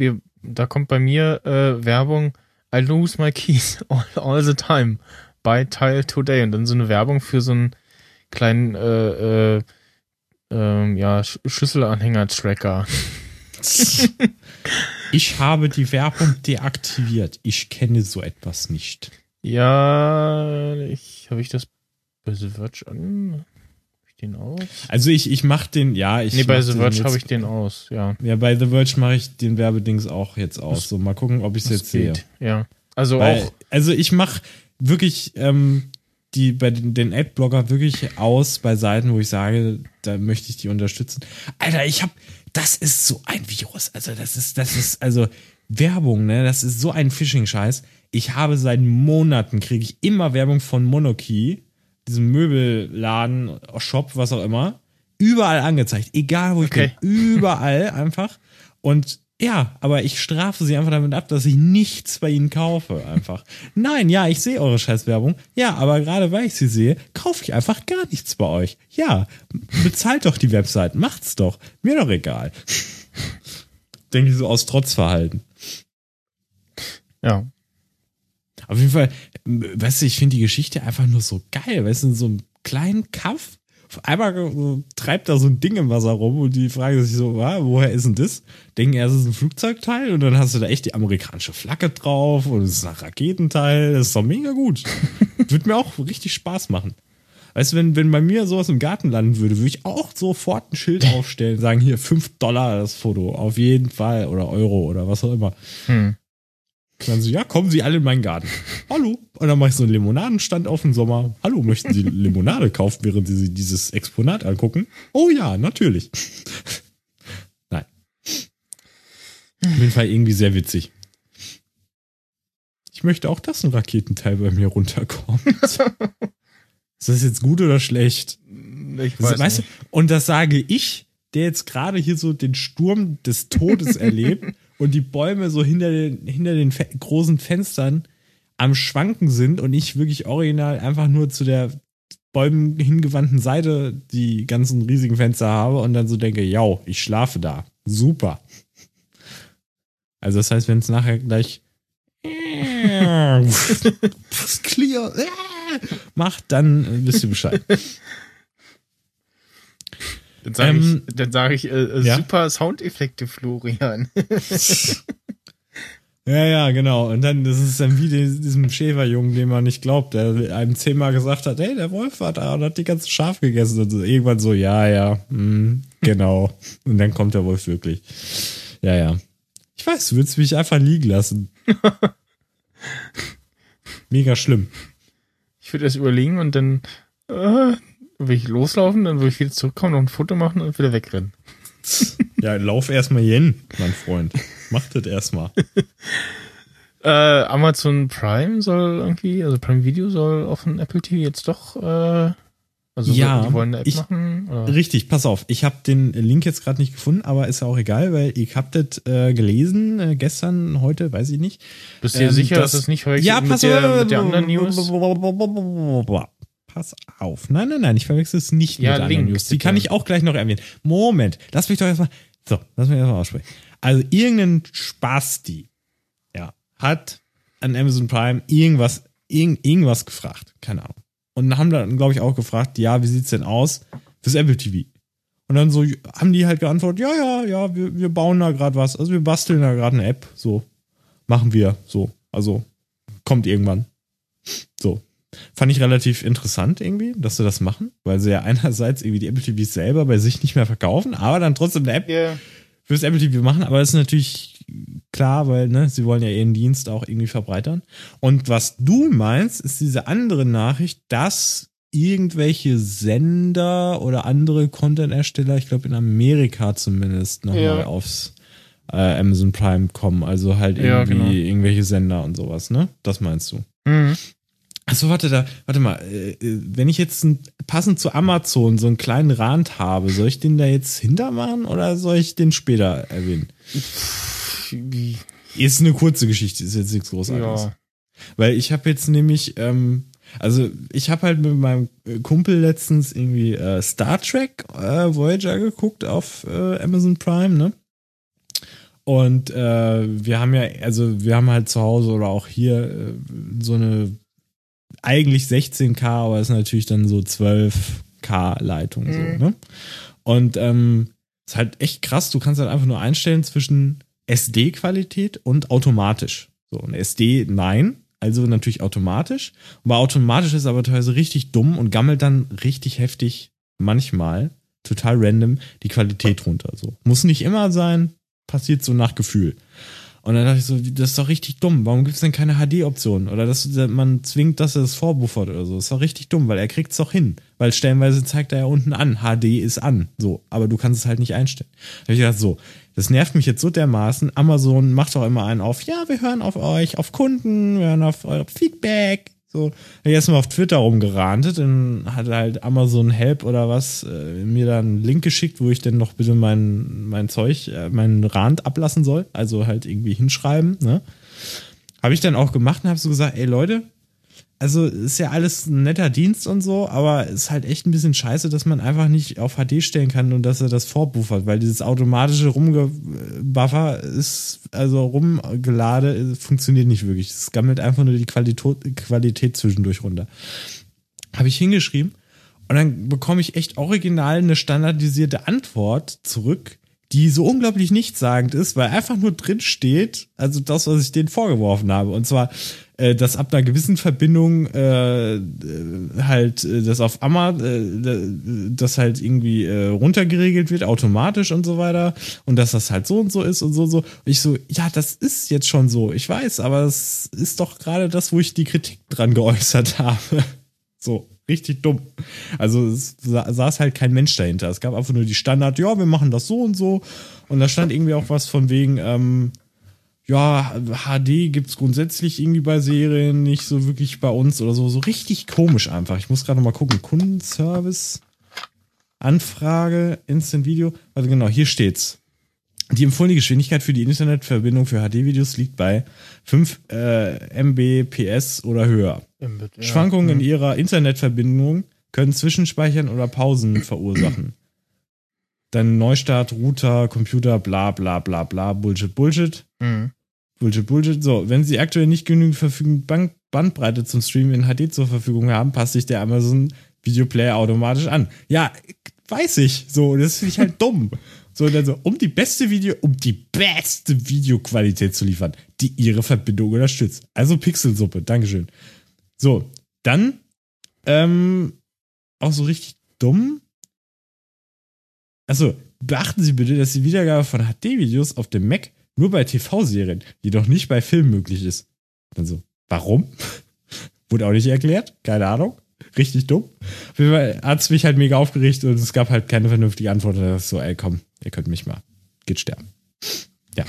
Da kommt bei mir äh, Werbung, I lose my keys *laughs* all, all the time. Buy Tile Today. Und dann so eine Werbung für so einen kleinen äh, äh, ähm, ja, Sch Schlüsselanhänger-Tracker. *laughs* Ich habe die Werbung deaktiviert. Ich kenne so etwas nicht. Ja, ich habe ich das bei The Verge an? Hab ich den aus? Also ich, ich mach den, ja, ich. nee, bei The Verge habe ich den aus, ja. Ja, bei The Verge mache ich den Werbedings auch jetzt aus. So, mal gucken, ob ich es Das jetzt sehe. geht, Ja. Also Weil, auch also ich mache wirklich ähm, die bei den, den Adblocker wirklich aus bei Seiten, wo ich sage, da möchte ich die unterstützen. Alter, ich habe, das ist so ein Virus. Also das ist, das ist also Werbung, ne? Das ist so ein Phishing-Scheiß. Ich habe seit Monaten kriege ich immer Werbung von Monokey, diesem Möbelladen, Shop, was auch immer, überall angezeigt, egal wo ich Okay. bin, überall *laughs* einfach. Und ja, aber ich strafe sie einfach damit ab, dass ich nichts bei ihnen kaufe, einfach. Nein, ja, ich sehe eure Scheißwerbung. Ja, aber gerade weil ich sie sehe, kaufe ich einfach gar nichts bei euch. Ja, bezahlt doch die Website, macht's doch. Mir doch egal. *laughs* Denke ich so aus Trotzverhalten. ja. Auf jeden Fall, weißt du, ich finde die Geschichte einfach nur so geil. Weißt du, in so einem kleinen Kaff, auf einmal so, treibt da so ein Ding im Wasser rum und die fragen sich so, ah, woher ist denn das? Denken erst, es ist ein Flugzeugteil und dann hast du da echt die amerikanische Flagge drauf und es ist ein Raketenteil. Das ist doch mega gut. *laughs* Würde mir auch richtig Spaß machen. Weißt du, wenn, wenn bei mir sowas im Garten landen würde, würde ich auch sofort ein Schild *laughs* aufstellen, sagen hier 5 Dollar das Foto, auf jeden Fall, oder Euro oder was auch immer. Hm. Und dann so, ja, kommen Sie alle in meinen Garten. Hallo. Und dann mache ich so einen Limonadenstand auf den Sommer. Hallo, möchten Sie Limonade kaufen, während Sie sich dieses Exponat angucken? Oh ja, natürlich. Nein. Auf jeden Fall irgendwie sehr witzig. Ich möchte auch, dass ein Raketenteil bei mir runterkommt. *laughs* Ist das jetzt gut oder schlecht? Ich weiß weißt nicht. du, und das sage ich, der jetzt gerade hier so den Sturm des Todes erlebt *laughs* und die Bäume so hinter den, hinter den fe großen Fenstern am Schwanken sind und ich wirklich original einfach nur zu der Bäumen hingewandten Seite die ganzen riesigen Fenster habe und dann so denke, ja, ich schlafe da. Super. Also das heißt, wenn es nachher gleich *laughs* *laughs* clear macht, dann wisst ihr Bescheid. *laughs* Dann sage Ähm, ich, dann sag ich äh, äh, ja? super Soundeffekte, Florian. *laughs* Ja, ja, genau. Und dann, das ist dann wie die- diesem Schäferjungen, dem man nicht glaubt, der einem zehnmal gesagt hat, hey, der Wolf war da und hat die ganze Schaf gegessen. Und so, irgendwann so, ja, ja, hm, genau. Und dann kommt der Wolf wirklich. Ja, ja. Ich weiß, du willst mich einfach liegen lassen. *laughs* Mega schlimm. Ich würde das überlegen und dann äh, will ich loslaufen, dann würde ich wieder zurückkommen, noch ein Foto machen und wieder wegrennen. *laughs* Ja, lauf erstmal hin, mein Freund. Mach das erstmal. *laughs* Äh, Amazon Prime soll irgendwie, also Prime Video soll auf dem Apple TV jetzt doch, äh, also Ja, die wollen eine App ich- machen. Oder? Richtig, pass auf. Ich habe den Link jetzt gerade nicht gefunden, aber ist ja auch egal, weil ich hab das äh, gelesen, äh, gestern, heute, weiß ich nicht. Bist du dir Ähm, sicher, das- dass es nicht verwechselt Ja, mit, pass der, auf. mit der anderen News? *laughs* Pass auf. Nein, nein, nein, ich verwechsel es nicht Ja, mit der anderen Link, News. Die bitte. kann ich auch gleich noch erwähnen. Moment, lass mich doch erstmal. So, lass mich erstmal aussprechen. Also, irgendein Spasti, ja, hat an Amazon Prime irgendwas, irgend, irgendwas gefragt. Keine Ahnung. Und haben dann, glaube ich, auch gefragt, ja, wie sieht's denn aus fürs Apple TV? Und dann so haben die halt geantwortet, ja, ja, ja, wir, wir bauen da gerade was. Also wir basteln da gerade eine App. So, machen wir so. Also kommt irgendwann. So. Fand ich relativ interessant irgendwie, dass sie das machen, weil sie ja einerseits irgendwie die Apple TVs selber bei sich nicht mehr verkaufen, aber dann trotzdem eine App Ja. fürs Apple TV machen. Aber das ist natürlich klar, weil ne, sie wollen ja ihren Dienst auch irgendwie verbreitern. Und was du meinst, ist diese andere Nachricht, dass irgendwelche Sender oder andere Content-Ersteller, ich glaube in Amerika zumindest, nochmal Ja. aufs äh, Amazon Prime kommen. Also halt Ja, irgendwie genau. irgendwelche Sender und sowas, ne? Das meinst du? Mhm. Achso, warte da, warte mal, äh, äh, wenn ich jetzt ein, passend zu Amazon so einen kleinen Rand habe, soll ich den da jetzt hintermachen oder soll ich den später erwähnen? Ist eine kurze Geschichte, ist jetzt nichts Großartiges. Ja. Weil ich habe jetzt nämlich, ähm, also ich habe halt mit meinem äh, Kumpel letztens irgendwie äh, Star Trek äh, Voyager geguckt auf äh, Amazon Prime, ne? Und wir haben ja, also wir haben halt zu Hause oder auch hier so eine eigentlich 16K, aber ist natürlich dann so 12K Leitung so, Mhm. ne? Und ähm, ist halt echt krass, du kannst halt einfach nur einstellen zwischen SD-Qualität und automatisch. So, und SD nein, also natürlich automatisch. Und bei automatisch ist aber teilweise richtig dumm und gammelt dann richtig heftig manchmal, total random, die Qualität runter. So. Muss nicht immer sein, passiert so nach Gefühl. Und dann dachte ich so, das ist doch richtig dumm. Warum gibt es denn keine HD-Option? Oder dass man zwingt, dass er das vorbuffert oder so. Das ist doch richtig dumm, weil er kriegt es doch hin. Weil stellenweise zeigt er ja unten an, HD ist an. So, aber du kannst es halt nicht einstellen. Da habe ich gedacht, so, das nervt mich jetzt so dermaßen. Amazon macht doch immer einen auf, ja, wir hören auf euch, auf Kunden, wir hören auf euer Feedback. So, ich erstmal auf Twitter rumgerantet, dann hat halt Amazon Help oder was äh, mir dann einen Link geschickt, wo ich denn noch bitte mein, mein Zeug, äh, meinen Rand ablassen soll. Also halt irgendwie hinschreiben, ne? Habe ich dann auch gemacht und habe so gesagt, ey Leute, also ist ja alles ein netter Dienst und so, aber ist halt echt ein bisschen scheiße, dass man einfach nicht auf HD stellen kann und dass er das vorbuffert, weil dieses automatische Rumgebuffer ist, also rumgelade, funktioniert nicht wirklich. Es gammelt einfach nur die Qualität, Qualität zwischendurch runter. Habe ich hingeschrieben und dann bekomme ich echt original eine standardisierte Antwort zurück, die so unglaublich nichtssagend ist, weil einfach nur drin steht, also das, was ich denen vorgeworfen habe. Und zwar, äh, dass ab einer gewissen Verbindung äh, äh, halt äh, das auf Ammer, äh, das halt irgendwie äh, runtergeregelt wird, automatisch und so weiter. Und dass das halt so und so ist und so und so. Und ich so, ja, das ist jetzt schon so, ich weiß, aber es ist doch gerade das, wo ich die Kritik dran geäußert *laughs* habe. So, richtig dumm. Also es sa saß halt kein Mensch dahinter. Es gab einfach nur die Standard, ja, wir machen das so und so. Und da stand irgendwie auch was von wegen, ähm, ja, HD gibt's grundsätzlich irgendwie bei Serien nicht so wirklich bei uns oder so. So richtig komisch einfach. Ich muss gerade mal gucken. Kundenservice, Anfrage, Instant Video. Also genau, hier steht's. Die empfohlene Geschwindigkeit für die Internetverbindung für HD-Videos liegt bei 5 äh, Mbps oder höher. Mbit, ja. Schwankungen in Mhm. ihrer Internetverbindung können Zwischenspeichern oder Pausen *clears throat* verursachen. Dann Neustart, Router, Computer, bla bla bla bla, Bullshit, Bullshit, Mhm. Bullshit, Bullshit. So, wenn Sie aktuell nicht genügend verfügende Bank Bandbreite zum Streamen in HD zur Verfügung haben, passt sich der Amazon Videoplayer automatisch an. Ja, weiß ich. So, das finde ich halt *laughs* dumm. So, dann so, um die beste Video, um die beste Videoqualität zu liefern, die Ihre Verbindung unterstützt. Also Pixelsuppe, Dankeschön. So, dann ähm, auch so richtig dumm. Also, beachten Sie bitte, dass die Wiedergabe von HD-Videos auf dem Mac nur bei TV-Serien, jedoch nicht bei Filmen möglich ist. Dann so, warum? *laughs* Wurde auch nicht erklärt, keine Ahnung. Richtig dumm. Auf jeden Fall hat es mich halt mega aufgeregt und es gab halt keine vernünftige Antwort. So, ey, komm, ihr könnt mich mal. Geht sterben. Ja.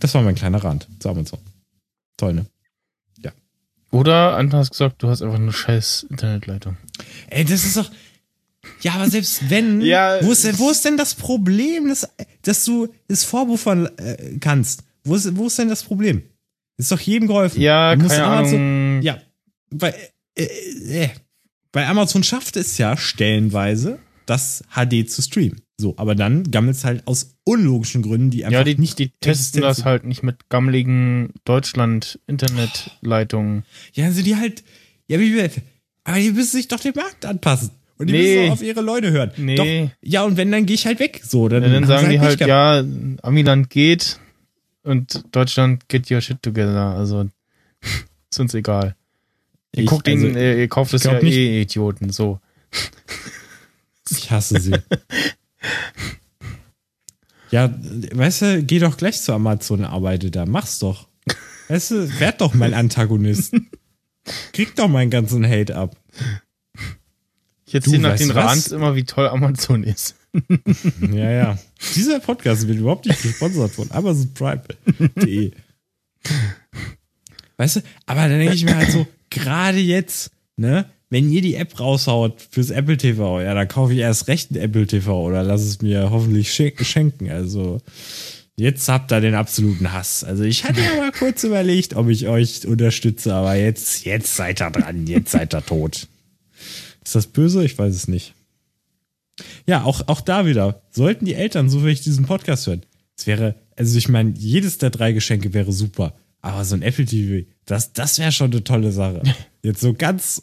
Das war mein kleiner Rand zu Amazon. Toll, ne? Oder anders gesagt, du hast einfach eine scheiß Internetleitung. Ey, das ist doch. Ja, aber selbst wenn, *laughs* Ja, wo, ist denn, wo ist denn das Problem, dass, dass du es vorbuffern äh, kannst? Wo ist, wo ist denn das Problem? Ist doch jedem geholfen. Ja, Du keine Amazon- Ahnung. Ja, weil, äh, äh, weil Amazon schafft es ja stellenweise, das HD zu streamen. So, aber dann gammelt es halt aus unlogischen Gründen, die einfach Ja, die, nicht die testen das sind. halt nicht mit gammeligen Deutschland-Internetleitungen. Ja, also die halt, ja, wie, aber die müssen sich doch dem Markt anpassen. Und die Nee. müssen auch auf ihre Leute hören. Nee. Doch, ja, und wenn, dann gehe ich halt weg. So, dann, Ja, dann sagen sie die halt, ja, Amiland geht und Deutschland get your shit together. Also *laughs* ist uns egal. Ihr Ich- guckt also, ihn, äh, ihr kauft es ja nicht- eh, Idioten. So. *laughs* Ich hasse sie. ja, weißt du, geh doch gleich zu Amazon, arbeite da, mach's doch. Weißt du, werd doch mein Antagonist. Krieg doch meinen ganzen Hate ab. Ich Du, erzähle nach weißt den? Rans immer, wie toll Amazon ist. Ja, ja. Dieser Podcast wird überhaupt nicht gesponsert von AmazonPrime.de. Weißt du, aber dann denke ich mir halt so, gerade jetzt, ne, wenn ihr die App raushaut fürs Apple TV, ja, dann kaufe ich erst recht ein Apple TV oder lass es mir hoffentlich schen- schenken. Also, jetzt habt ihr den absoluten Hass. Also, ich hatte ja mal kurz überlegt, ob ich euch unterstütze, aber jetzt, jetzt seid ihr dran, jetzt seid ihr tot. Ist das böse? Ich weiß es nicht. Ja, auch, auch da wieder. Sollten die Eltern so ich diesen Podcast hören, es wäre, also ich meine, jedes der drei Geschenke wäre super. Aber so ein Apple TV, das, das wäre schon eine tolle Sache. *laughs* Jetzt so ganz,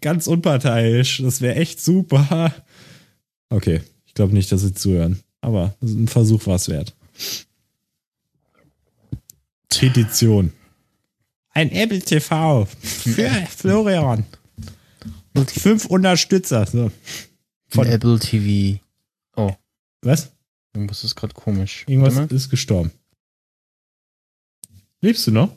ganz unparteiisch, das wäre echt super. Okay, ich glaube nicht, dass sie zuhören. Aber ein Versuch war es wert. Petition. Ein Apple TV für *laughs* Florian. Und fünf Unterstützer. So. Von Von- Apple TV. Oh, Was? irgendwas ist gerade komisch. Irgendwas ist gestorben. Lebst du noch?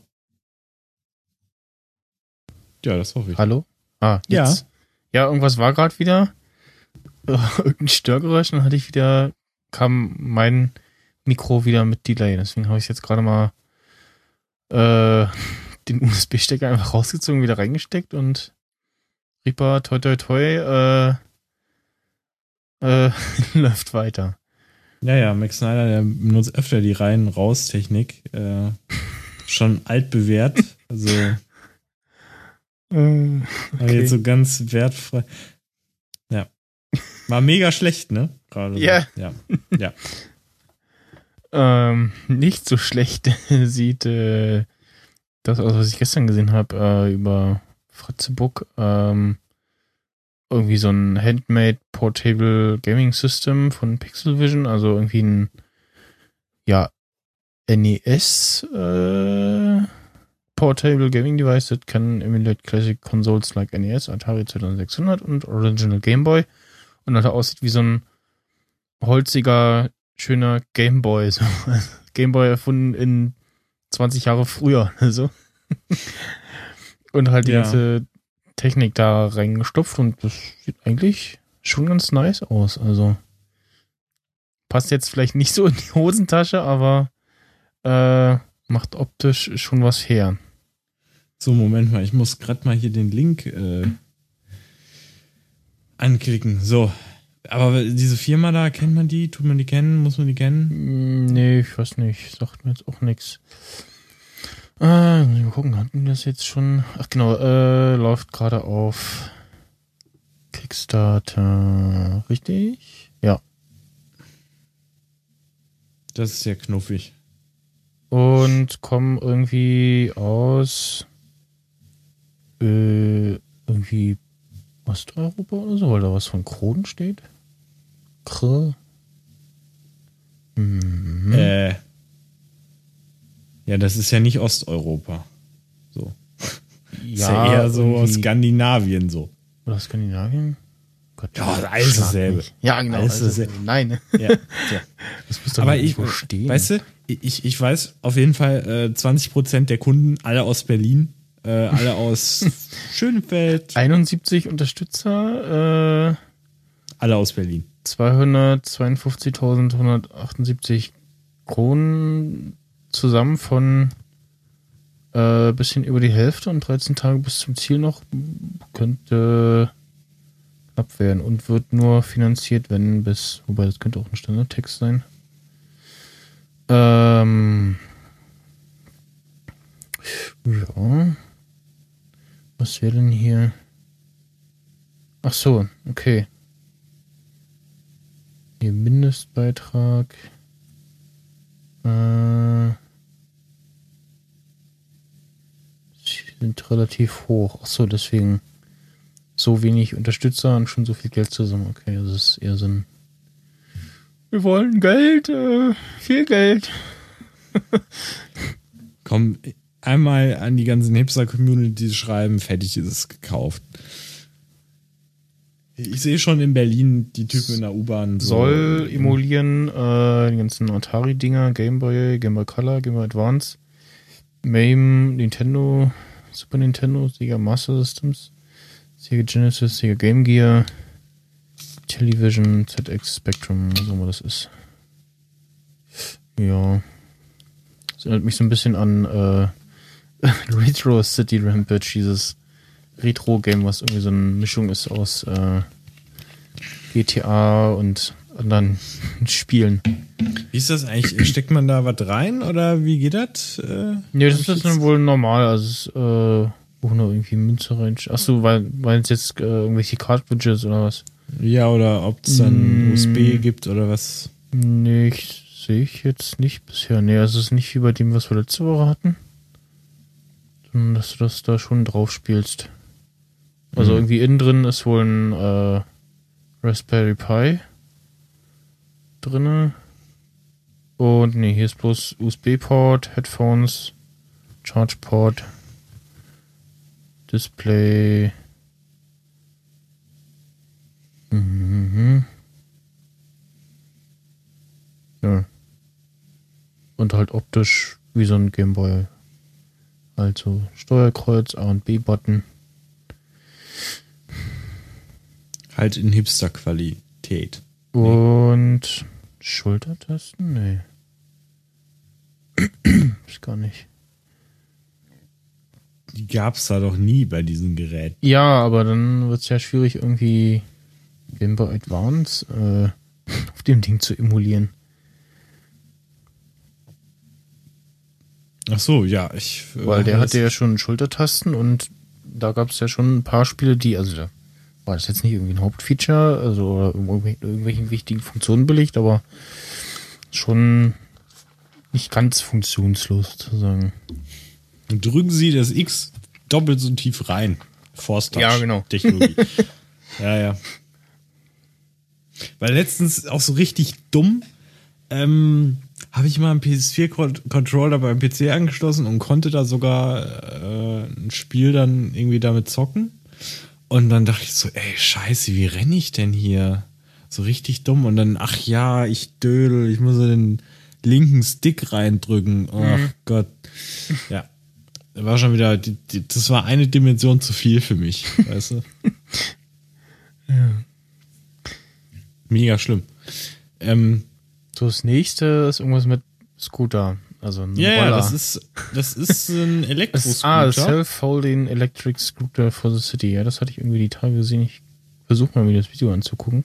Ja, das hoffe ich. Hallo? Ah, Ja. jetzt. Ja, irgendwas war gerade wieder. *laughs* Irgendein Störgeräusch, dann hatte ich wieder, kam mein Mikro wieder mit Delay. Deswegen habe ich jetzt gerade mal äh, *laughs* den USB-Stecker einfach rausgezogen, wieder reingesteckt und Reaper, toi toi toi, äh, *laughs* äh, läuft weiter. Ja, ja, Max Snyder, der benutzt öfter die Rein-Raus-Technik. Äh, schon altbewährt. Also Äh, aber jetzt so ganz wertfrei. Ja. War mega schlecht, ne? Gerade. so. Ja. Ja. *laughs* Ähm, nicht so schlecht *laughs* sieht äh, das aus, was ich gestern gesehen habe äh, über Fritzebook. Ähm, irgendwie so ein Handmade Portable Gaming System von Pixel Vision, also irgendwie ein ja NES äh, Portable Gaming Device that can emulate classic consoles like NES, Atari 2600 und Original Game Boy und halt aussieht wie so ein holziger schöner Gameboy. *laughs* So. Gameboy erfunden in 20 Jahre früher. *laughs* So. Und halt die Ja. ganze Technik da reingestopft und das sieht eigentlich schon ganz nice aus. Also passt jetzt vielleicht nicht so in die Hosentasche, aber äh, macht optisch schon was her. So, Moment mal, ich muss gerade mal hier den Link äh, anklicken. So. Aber diese Firma da, kennt man die? Tut man die kennen? Muss man die kennen? Hm, Nee, ich weiß nicht. Sagt mir jetzt auch nichts. Äh, mal gucken, hatten wir das jetzt schon? Ach genau, äh, läuft gerade auf Kickstarter. Richtig? Ja. Das ist ja knuffig. Und kommen irgendwie aus äh, irgendwie Osteuropa oder so, weil da was von Kronen steht. Kr. Mhm. Äh. Ja, das ist ja nicht Osteuropa. So. ist ja eher so irgendwie- Skandinavien so. Oder Skandinavien? Gott, Ja, alles dasselbe. Ja, genau. Alles dasselbe. Nein. Ja. *laughs* Das müsste Aber aber ich, irgendwo stehen. weißt du, ich, ich weiß auf jeden Fall äh, 20% der Kunden, alle aus Berlin, äh, alle aus *laughs* Schönefeld, 71 Unterstützer, äh, alle aus Berlin. 252.178 Kronen zusammen von äh, bisschen über die Hälfte und 13 Tage bis zum Ziel noch könnte knapp werden und wird nur finanziert, wenn bis, wobei das könnte auch ein Standardtext sein. Ähm, ja. Was wäre denn hier? Ach so, okay. Hier Mindestbeitrag. Äh, sind relativ hoch. Ach so, deswegen so wenig Unterstützer und schon so viel Geld zusammen. Okay, das ist eher so ein. Wir wollen Geld, äh, viel Geld. *laughs* Komm, einmal an die ganzen Hipster-Community schreiben, fertig ist es gekauft. Ich sehe schon in Berlin die Typen in der U-Bahn. So Soll emulieren äh, die ganzen Atari-Dinger, Game Boy, Game Boy Color, Game Boy Advance, MAME, Nintendo, Super Nintendo, Sega Master Systems, Sega Genesis, Sega Game Gear, Television, ZX Spectrum, was auch immer das ist. Ja. Das erinnert mich so ein bisschen an äh, *laughs* Retro City Rampage, dieses Retro-Game, was irgendwie so eine Mischung ist aus äh, GTA und anderen *laughs* Spielen. Wie ist das eigentlich? Steckt man da was rein oder wie geht das? Äh, Nee, das ist dann wohl normal. Also, äh, wo nur irgendwie Münze rein. Achso, weil, weil es jetzt äh, irgendwelche Cartridges oder was? Ja, oder ob es dann Mm. USB gibt oder was? Nee, sehe ich jetzt nicht bisher. Nee, also es ist nicht wie bei dem, was wir letzte Woche hatten. Sondern dass du das da schon drauf spielst. Also Mhm. irgendwie innen drin ist wohl ein äh, Raspberry Pi drinne. Und nee, hier ist bloß USB-Port, Headphones, Charge-Port, Display. Mhm. Ja. Und halt optisch wie so ein Gameboy. Also Steuerkreuz, A und B-Button. Halt in Hipster-Qualität. Und Schultertasten? Nee. *clears throat* Ist gar nicht. Die gab's da doch nie bei diesen Geräten. Ja, aber dann wird es ja schwierig, irgendwie Game Boy Advance äh, *laughs* auf dem Ding zu emulieren. Ach so, ja, ich. äh, Weil der hatte ja schon Schultertasten und da gab es ja schon ein paar Spiele, die, also da war das jetzt nicht irgendwie ein Hauptfeature, also oder irgendwelche, irgendwelchen wichtigen Funktionen belegt, aber schon nicht ganz funktionslos sozusagen. Und drücken Sie das X doppelt so tief rein. Force Touch Ja, genau. Technologie. *laughs* ja, ja. Weil letztens auch so richtig dumm, ähm, habe ich mal einen PS4-Controller beim PC angeschlossen und konnte da sogar äh, ein Spiel dann irgendwie damit zocken. Und dann dachte ich so, ey, scheiße, wie renne ich denn hier? So richtig dumm. Und dann, ach ja, ich dödel, ich muss so den linken Stick reindrücken. Ach Gott. Ja. War schon wieder, das war eine Dimension zu viel für mich, weißt du? *laughs* Mega schlimm. Ähm, So, das nächste ist irgendwas mit Scooter. Also ein ja, ja, Roller. das ist, das ist *laughs* ein Das Elektroscooter. ah, Self-Folding Electric Scooter for the City. Ja, das hatte ich irgendwie die Tage gesehen. Ich versuche mal, mir das Video anzugucken.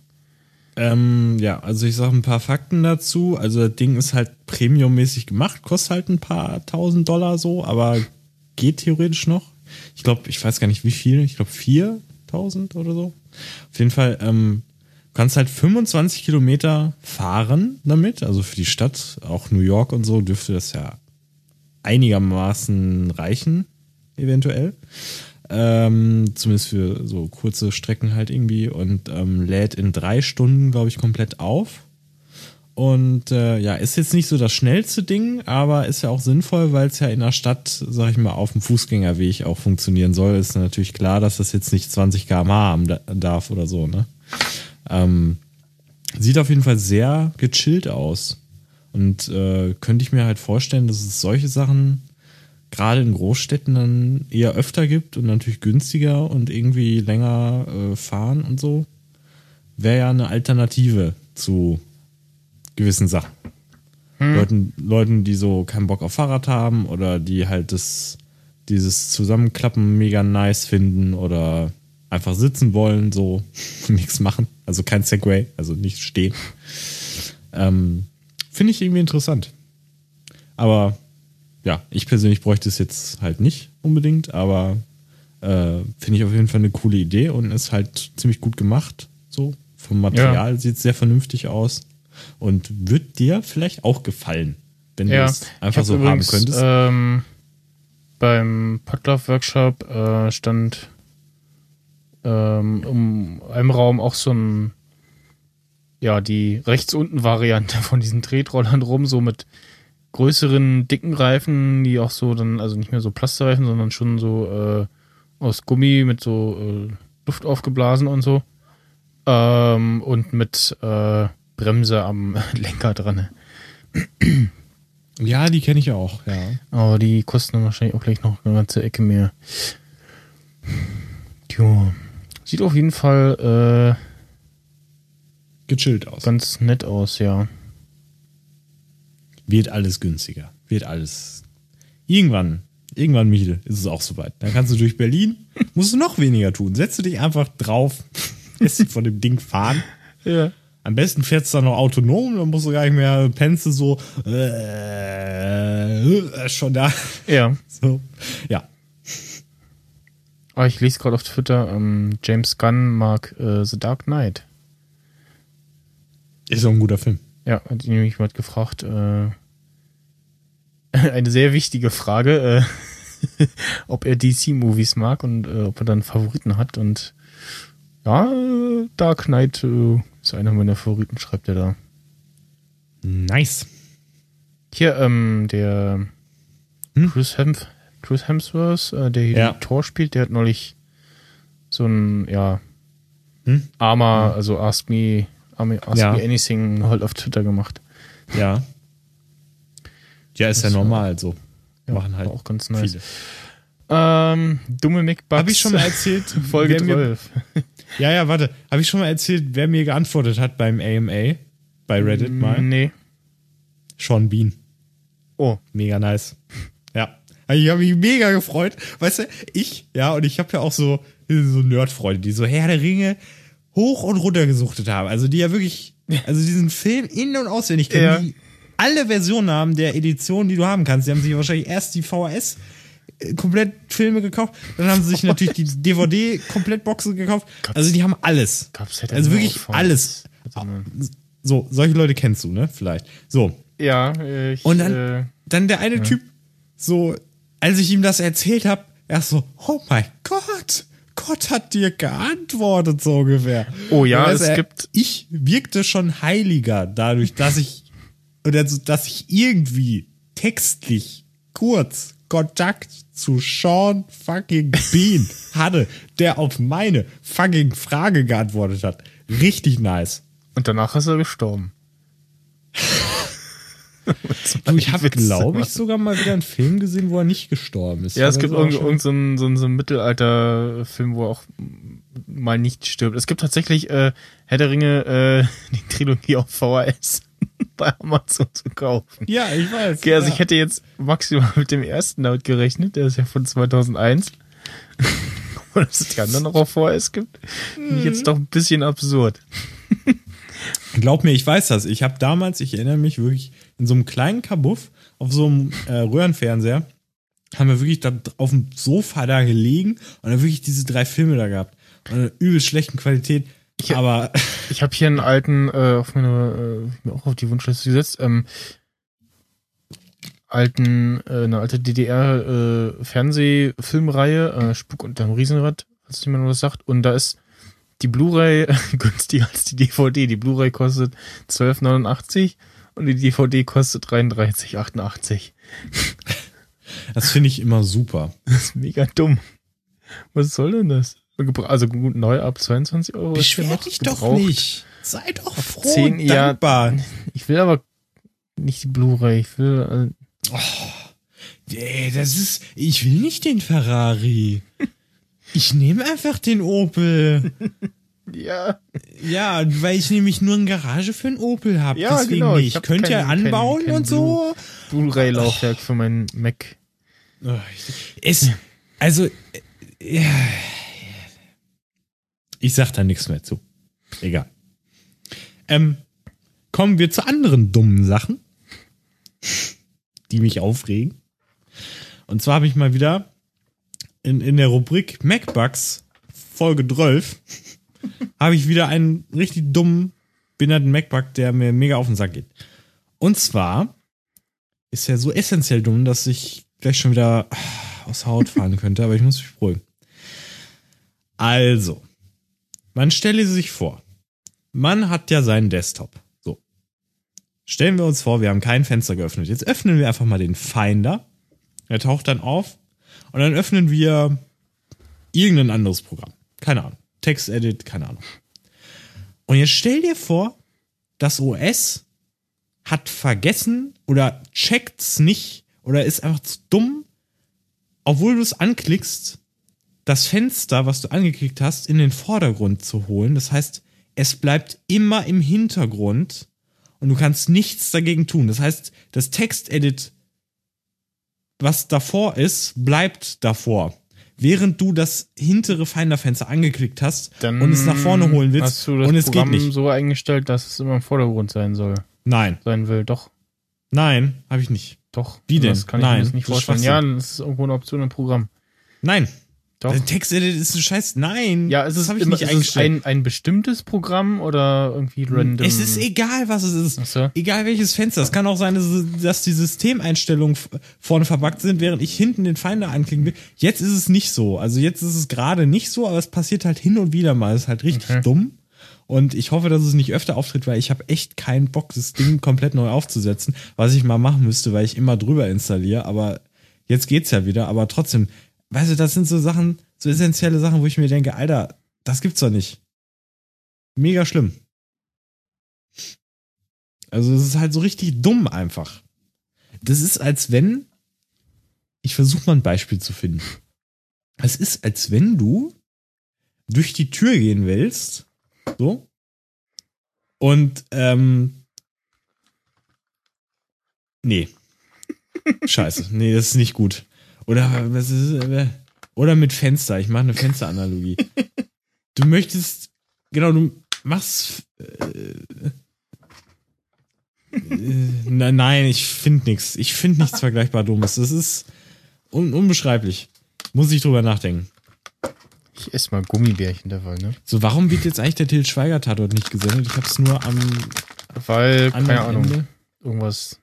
Ähm, ja, also ich sage ein paar Fakten dazu. Also das Ding ist halt premiummäßig gemacht, kostet halt ein paar tausend Dollar so, aber geht theoretisch noch. Ich glaube, ich weiß gar nicht wie viel, ich glaube 4000 oder so. Auf jeden Fall, ähm, kannst halt 25 Kilometer fahren damit, also für die Stadt, auch New York und so dürfte das ja einigermaßen reichen, eventuell. Ähm, zumindest für so kurze Strecken halt irgendwie und ähm, lädt in drei Stunden, glaube ich, komplett auf. Und äh, ja, ist jetzt nicht so das schnellste Ding, aber ist ja auch sinnvoll, weil es ja in der Stadt, sag ich mal, auf dem Fußgängerweg auch funktionieren soll. Ist natürlich klar, dass das jetzt nicht 20 km/h haben da- darf oder so, ne? Ähm, sieht auf jeden Fall sehr gechillt aus. Und äh, könnte ich mir halt vorstellen, dass es solche Sachen gerade in Großstädten dann eher öfter gibt und natürlich günstiger und irgendwie länger äh, fahren und so. Wäre ja eine Alternative zu gewissen Sachen. Leuten, Leuten, die so keinen Bock auf Fahrrad haben oder die halt das, dieses Zusammenklappen mega nice finden oder einfach sitzen wollen, so *laughs* nichts machen. Also kein Segway, also nicht stehen. Ähm, Finde ich irgendwie interessant. Aber ja, ich persönlich bräuchte es jetzt halt nicht unbedingt, aber äh, finde ich auf jeden Fall eine coole Idee und ist halt ziemlich gut gemacht. So, vom Material sieht sehr vernünftig aus und wird dir vielleicht auch gefallen, wenn Ja, du es einfach so übrigens, haben könntest. Ähm, beim Potluck-Workshop äh, stand ähm, um einem Raum auch so ein, ja, die rechts unten Variante *laughs* von diesen Tretrollern rum, so mit größeren, dicken Reifen, die auch so dann, also nicht mehr so Plasterreifen, sondern schon so äh, aus Gummi mit so äh, Luft aufgeblasen und so. Ähm, und mit äh, Bremse am *laughs* Lenker dran. ja, die kenne ich auch, ja. Aber die kosten dann wahrscheinlich auch gleich noch eine ganze Ecke mehr. Tja. Sieht auf jeden Fall Gechillt äh, aus. ganz nett aus, ja. Wird alles günstiger. Wird alles. Irgendwann, irgendwann, Michel, ist es auch soweit. Dann kannst du durch Berlin, *laughs* musst du noch weniger tun. Setzt du dich einfach drauf, *laughs* lässt dich von dem Ding fahren. Ja. Am besten fährst du dann noch autonom, dann musst du gar nicht mehr, pennst du so, äh, äh, schon da. Ja. *laughs* So, ja. Aber ich lese gerade auf Twitter, ähm, James Gunn mag äh, The Dark Knight. Ist auch ein guter Film. Ja, hat ihn nämlich mal gefragt. Äh, *laughs* eine sehr wichtige Frage, äh, *laughs* ob er DC-Movies mag und äh, ob er dann Favoriten hat. Und ja, äh, Dark Knight äh, ist einer meiner Favoriten, schreibt er da. Nice. Hier, ähm, der Hm? Chris, Hemf Chris Hemsworth, äh, der hier Ja. Tor spielt, der hat neulich so ein, ja, Hm? Arma, also Ask Me, Ask Ja. Me Anything halt auf Twitter gemacht. Ja. Ja, ist ja Das war- normal so. Ja, Machen halt auch ganz nice. viele. Ähm, dumme McBucks. Habe ich schon mal erzählt, *laughs* Folge wer mir, 12. *laughs* Ja, ja, warte. Habe ich schon mal erzählt, wer mir geantwortet hat beim AMA? Bei Reddit mal? Nee. Sean Bean. Oh. Mega nice. Ja. Also Ich habe mich mega gefreut. Weißt du, ich, ja, und ich habe ja auch so, so Nerdfreunde, die so Herr der Ringe hoch und runter gesuchtet haben. Also die ja wirklich, also diesen Film in- und auswendig kennen, Ja. die alle Versionen haben der Edition, die du haben kannst. Die haben sich wahrscheinlich erst die VHS äh, komplett Filme gekauft, dann haben sie sich natürlich die *laughs* DVD Komplettboxen gekauft. Also die haben alles. Also wirklich alles. So, solche Leute kennst du, ne? Vielleicht. So. Ja, ich, Und dann, äh, dann der eine Typ, so, als ich ihm das erzählt habe, er so, oh mein Gott, Gott hat dir geantwortet, so ungefähr. Oh ja, es er- gibt- Ich wirkte schon heiliger dadurch, dass ich, oder so, dass ich irgendwie textlich kurz Kontakt zu Sean fucking Bean *laughs* hatte, der auf meine fucking Frage geantwortet hat. Richtig nice. und danach ist er gestorben. *laughs* *laughs* Du, ich habe, glaube ich, sogar mal wieder einen Film gesehen, wo er nicht gestorben ist. Ja, es gibt das war irgend, schon- irgend so einen, so einen, so einen Mittelalter-Film, wo er auch mal nicht stirbt. Es gibt tatsächlich äh, Herr der Ringe, äh, *laughs* die Trilogie auf VHS *laughs* bei Amazon zu kaufen. Ja, ich weiß. Okay, also ja. ich hätte jetzt maximal mit dem ersten damit gerechnet, der ist ja von 2001. Und dass es die anderen noch auf VHS gibt, finde ich jetzt doch ein bisschen absurd. Glaub mir, ich weiß das. Ich habe damals, ich erinnere mich wirklich, in so einem kleinen Kabuff auf so einem äh, Röhrenfernseher, haben wir wirklich da auf dem Sofa da gelegen und dann wirklich diese drei Filme da gehabt. Und in einer übel schlechten Qualität. Ich- aber *laughs* Ich habe hier einen alten, äh, auf meine, äh, mir auch auf die Wunschliste gesetzt, ähm, alten, äh, eine alte DDR äh, Fernsehfilmreihe, äh, Spuk unterm Riesenrad, falls jemand was sagt. Und da ist die Blu-ray *laughs* günstiger als die DVD. Die Blu-ray kostet 12,89 und die DVD kostet 33,88. das finde ich immer super. Das ist mega dumm. Was soll denn das? Also gut, neu ab 22 Euro. ja Beschwer dich doch nicht. Sei doch froh zehn und Jahr- dankbar. Ich will aber nicht die Blu-ray. Ich will. Ey, das ist. Ich will nicht den Ferrari. Ich nehme einfach den Opel. *laughs* Ja. Ja, weil ich nämlich nur eine Garage für einen Opel habe. Ja, deswegen genau, ich nicht. Könnt ihr kein- kein- anbauen kein und so. Blu-ray-Laufwerk für meinen Mac. Es, also, äh, ja. ich sag da nichts mehr zu. Egal. Ähm, kommen wir zu anderen dummen Sachen, die mich aufregen. Und zwar habe ich mal wieder in, in der Rubrik MacBugs Folge 12 habe ich wieder einen richtig dummen, behinderten MacBug, der mir mega auf den Sack geht. Und zwar ist er so essentiell dumm, dass ich gleich schon wieder ah, aus der Haut fahren könnte, aber ich muss mich beruhigen. Also, man stelle sich vor, man hat ja seinen Desktop. So. Stellen wir uns vor, wir haben kein Fenster geöffnet. Jetzt öffnen wir einfach mal den Finder. Er taucht dann auf und dann öffnen wir irgendein anderes Programm. Keine Ahnung. Textedit, keine Ahnung. Und jetzt stell dir vor, das OS hat vergessen oder checkt's nicht oder ist einfach zu dumm, obwohl du es anklickst, das Fenster, was du angeklickt hast, in den Vordergrund zu holen. Das heißt, es bleibt immer im Hintergrund und du kannst nichts dagegen tun. Das heißt, das Textedit, was davor ist, bleibt davor. Während du das hintere Finder-Fenster angeklickt hast Dann und es nach vorne holen willst Hast du das und es Programm geht nicht. so eingestellt, dass es immer im Vordergrund sein soll. Nein, Sein will. Doch. nein, habe ich nicht. Doch. Wie denn? Das kann ich Nein, mir das nicht das vorstellen. Ja, das ist irgendwo eine Option im Programm. Nein. Doch. Der Textedit ist ein Scheiß. Nein. Ja, es das ist, habe ich immer, nicht ist ein, ein bestimmtes Programm oder irgendwie random? Es ist egal, was es ist. Ach so. Egal welches Fenster. Es kann auch sein, dass, die Systemeinstellungen vorne verbuggt sind, während ich hinten den Finder anklicken will. Jetzt ist es nicht so. Also jetzt ist es gerade nicht so, aber es passiert halt hin und wieder mal. Es ist halt richtig Okay. dumm. Und ich hoffe, dass es nicht öfter auftritt, weil ich habe echt keinen Bock, das Ding komplett neu aufzusetzen, was ich mal machen müsste, weil ich immer drüber installiere. Aber jetzt geht's ja wieder. Aber trotzdem, weißt du, das sind so Sachen, so essentielle Sachen, wo ich mir denke, Alter, das gibt's doch nicht. Mega schlimm. Also es ist halt so richtig dumm einfach. Das ist, als wenn. Ich versuche mal ein Beispiel zu finden. Es ist, als wenn du durch die Tür gehen willst. So. Und, ähm. Nee. Scheiße. Nee, das ist nicht gut. Oder was ist, äh, oder mit Fenster. Ich mache eine Fensteranalogie. Du möchtest, genau, du machst äh, na, nein, ich finde nichts. Ich finde nichts vergleichbar Dummes. Das ist un unbeschreiblich. Muss ich drüber nachdenken. Ich esse mal Gummibärchen dabei, ne? So, warum wird jetzt eigentlich der Til Schweiger Tatort nicht gesendet? Ich hab's nur am Weil, keine Ahnung, Ende. irgendwas.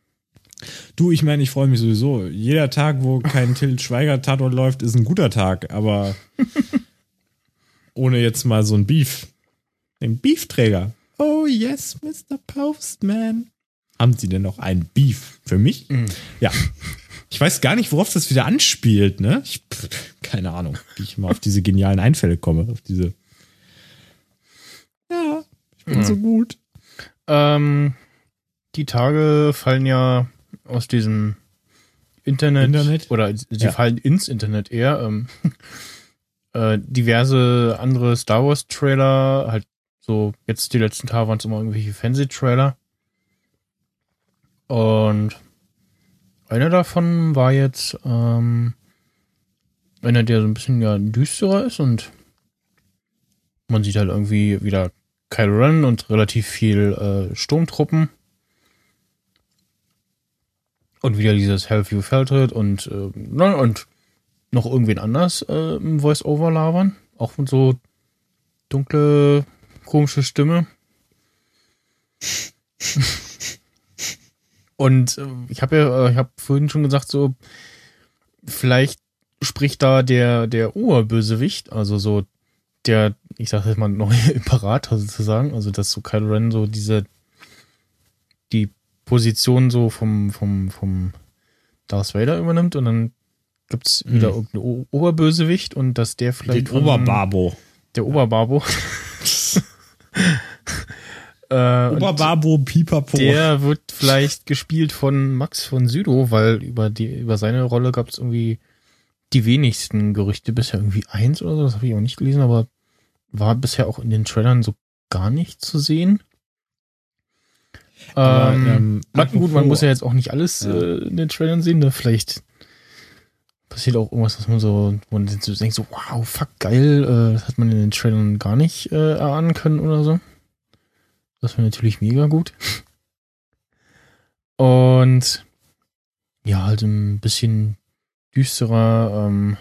Du, ich meine, ich freue mich sowieso. Jeder Tag, wo kein Til Schweiger Tatort läuft, ist ein guter Tag, aber ohne jetzt mal so ein Beef. Den Beefträger. Oh yes, Mr. Postman. Haben Sie denn noch ein Beef für mich? Ja. Ich weiß gar nicht, worauf das wieder anspielt, ne? Ich, keine Ahnung, wie ich mal auf diese genialen Einfälle komme. Auf diese. Ja, ich bin so gut. Ähm, die Tage fallen ja aus diesem Internet, Internet? oder sie Ja. fallen ins Internet eher. Ähm, *laughs* äh, diverse andere Star Wars Trailer, halt so jetzt die letzten Tage waren es immer irgendwelche Fernsehtrailer. Und einer davon war jetzt ähm, einer, der so ein bisschen ja düsterer ist und man sieht halt irgendwie wieder Kylo Ren und relativ viel äh, Sturmtruppen. Und wieder dieses Felt It und, äh, na, und noch irgendwen anders äh, im Voice-Over labern. Auch mit so dunkle, komische Stimme. *laughs* und äh, ich habe ja, äh, ich habe vorhin schon gesagt, so vielleicht spricht da der der Oberbösewicht, also so der, ich sag jetzt mal, *laughs* neue Imperator sozusagen, also dass so Kylo Ren so diese, die Position so vom, vom, vom Darth Vader übernimmt und dann gibt's wieder Mhm. irgendeinen O- Oberbösewicht und dass der vielleicht Den Oberbarbo. der Oberbarbo *laughs* Äh, Oberbabo, Pipapo. der wird vielleicht gespielt von Max von Südow, weil über die über seine Rolle gab es irgendwie die wenigsten Gerüchte bisher irgendwie eins oder so. Das habe ich auch nicht gelesen, aber war bisher auch in den Trailern so gar nicht zu sehen. Ähm, ähm, na gut, man muss ja jetzt auch nicht alles Ja. äh, in den Trailern sehen. Ne? Vielleicht passiert auch irgendwas, was man so, wo man so denkt, so, wow, fuck, geil, äh, das hat man in den Trailern gar nicht äh, erahnen können oder so. Das wäre natürlich mega gut. Und ja, halt ein bisschen düsterer, ähm,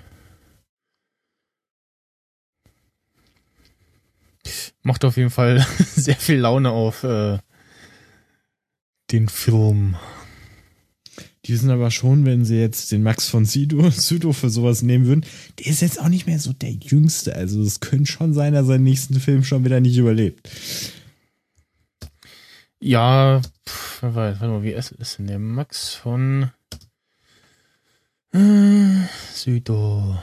macht auf jeden Fall *laughs* sehr viel Laune auf äh, den Film. Die wissen aber schon, wenn sie jetzt den Max von Sydow, Sydow für sowas nehmen würden, der ist jetzt auch nicht mehr so der Jüngste. Also es könnte schon sein, dass er seinen nächsten Film schon wieder nicht überlebt. Ja, pff, warte mal, wie ist, ist denn der Max von äh, Südo?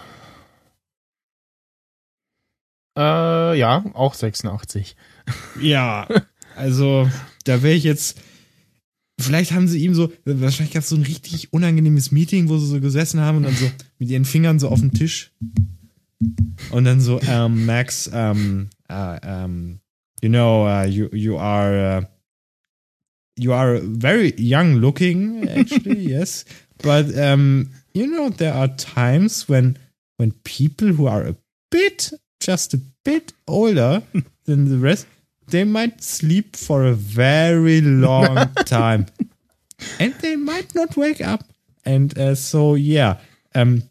Äh, ja, auch 86. Ja, also da wäre ich jetzt. Vielleicht haben sie ihm so, wahrscheinlich gab es so ein richtig unangenehmes Meeting, wo sie so gesessen haben und dann so mit ihren Fingern so auf dem Tisch. Und dann so, ähm, Max, ähm, äh, ähm, you know, uh, you, you are, uh, you are very young looking, actually, *laughs* yes. But, um, you know, there are times when, when people who are a bit, just a bit older *laughs* than the rest, they might sleep for a very long *laughs* time. and they might not wake up. And uh, so, yeah. Um,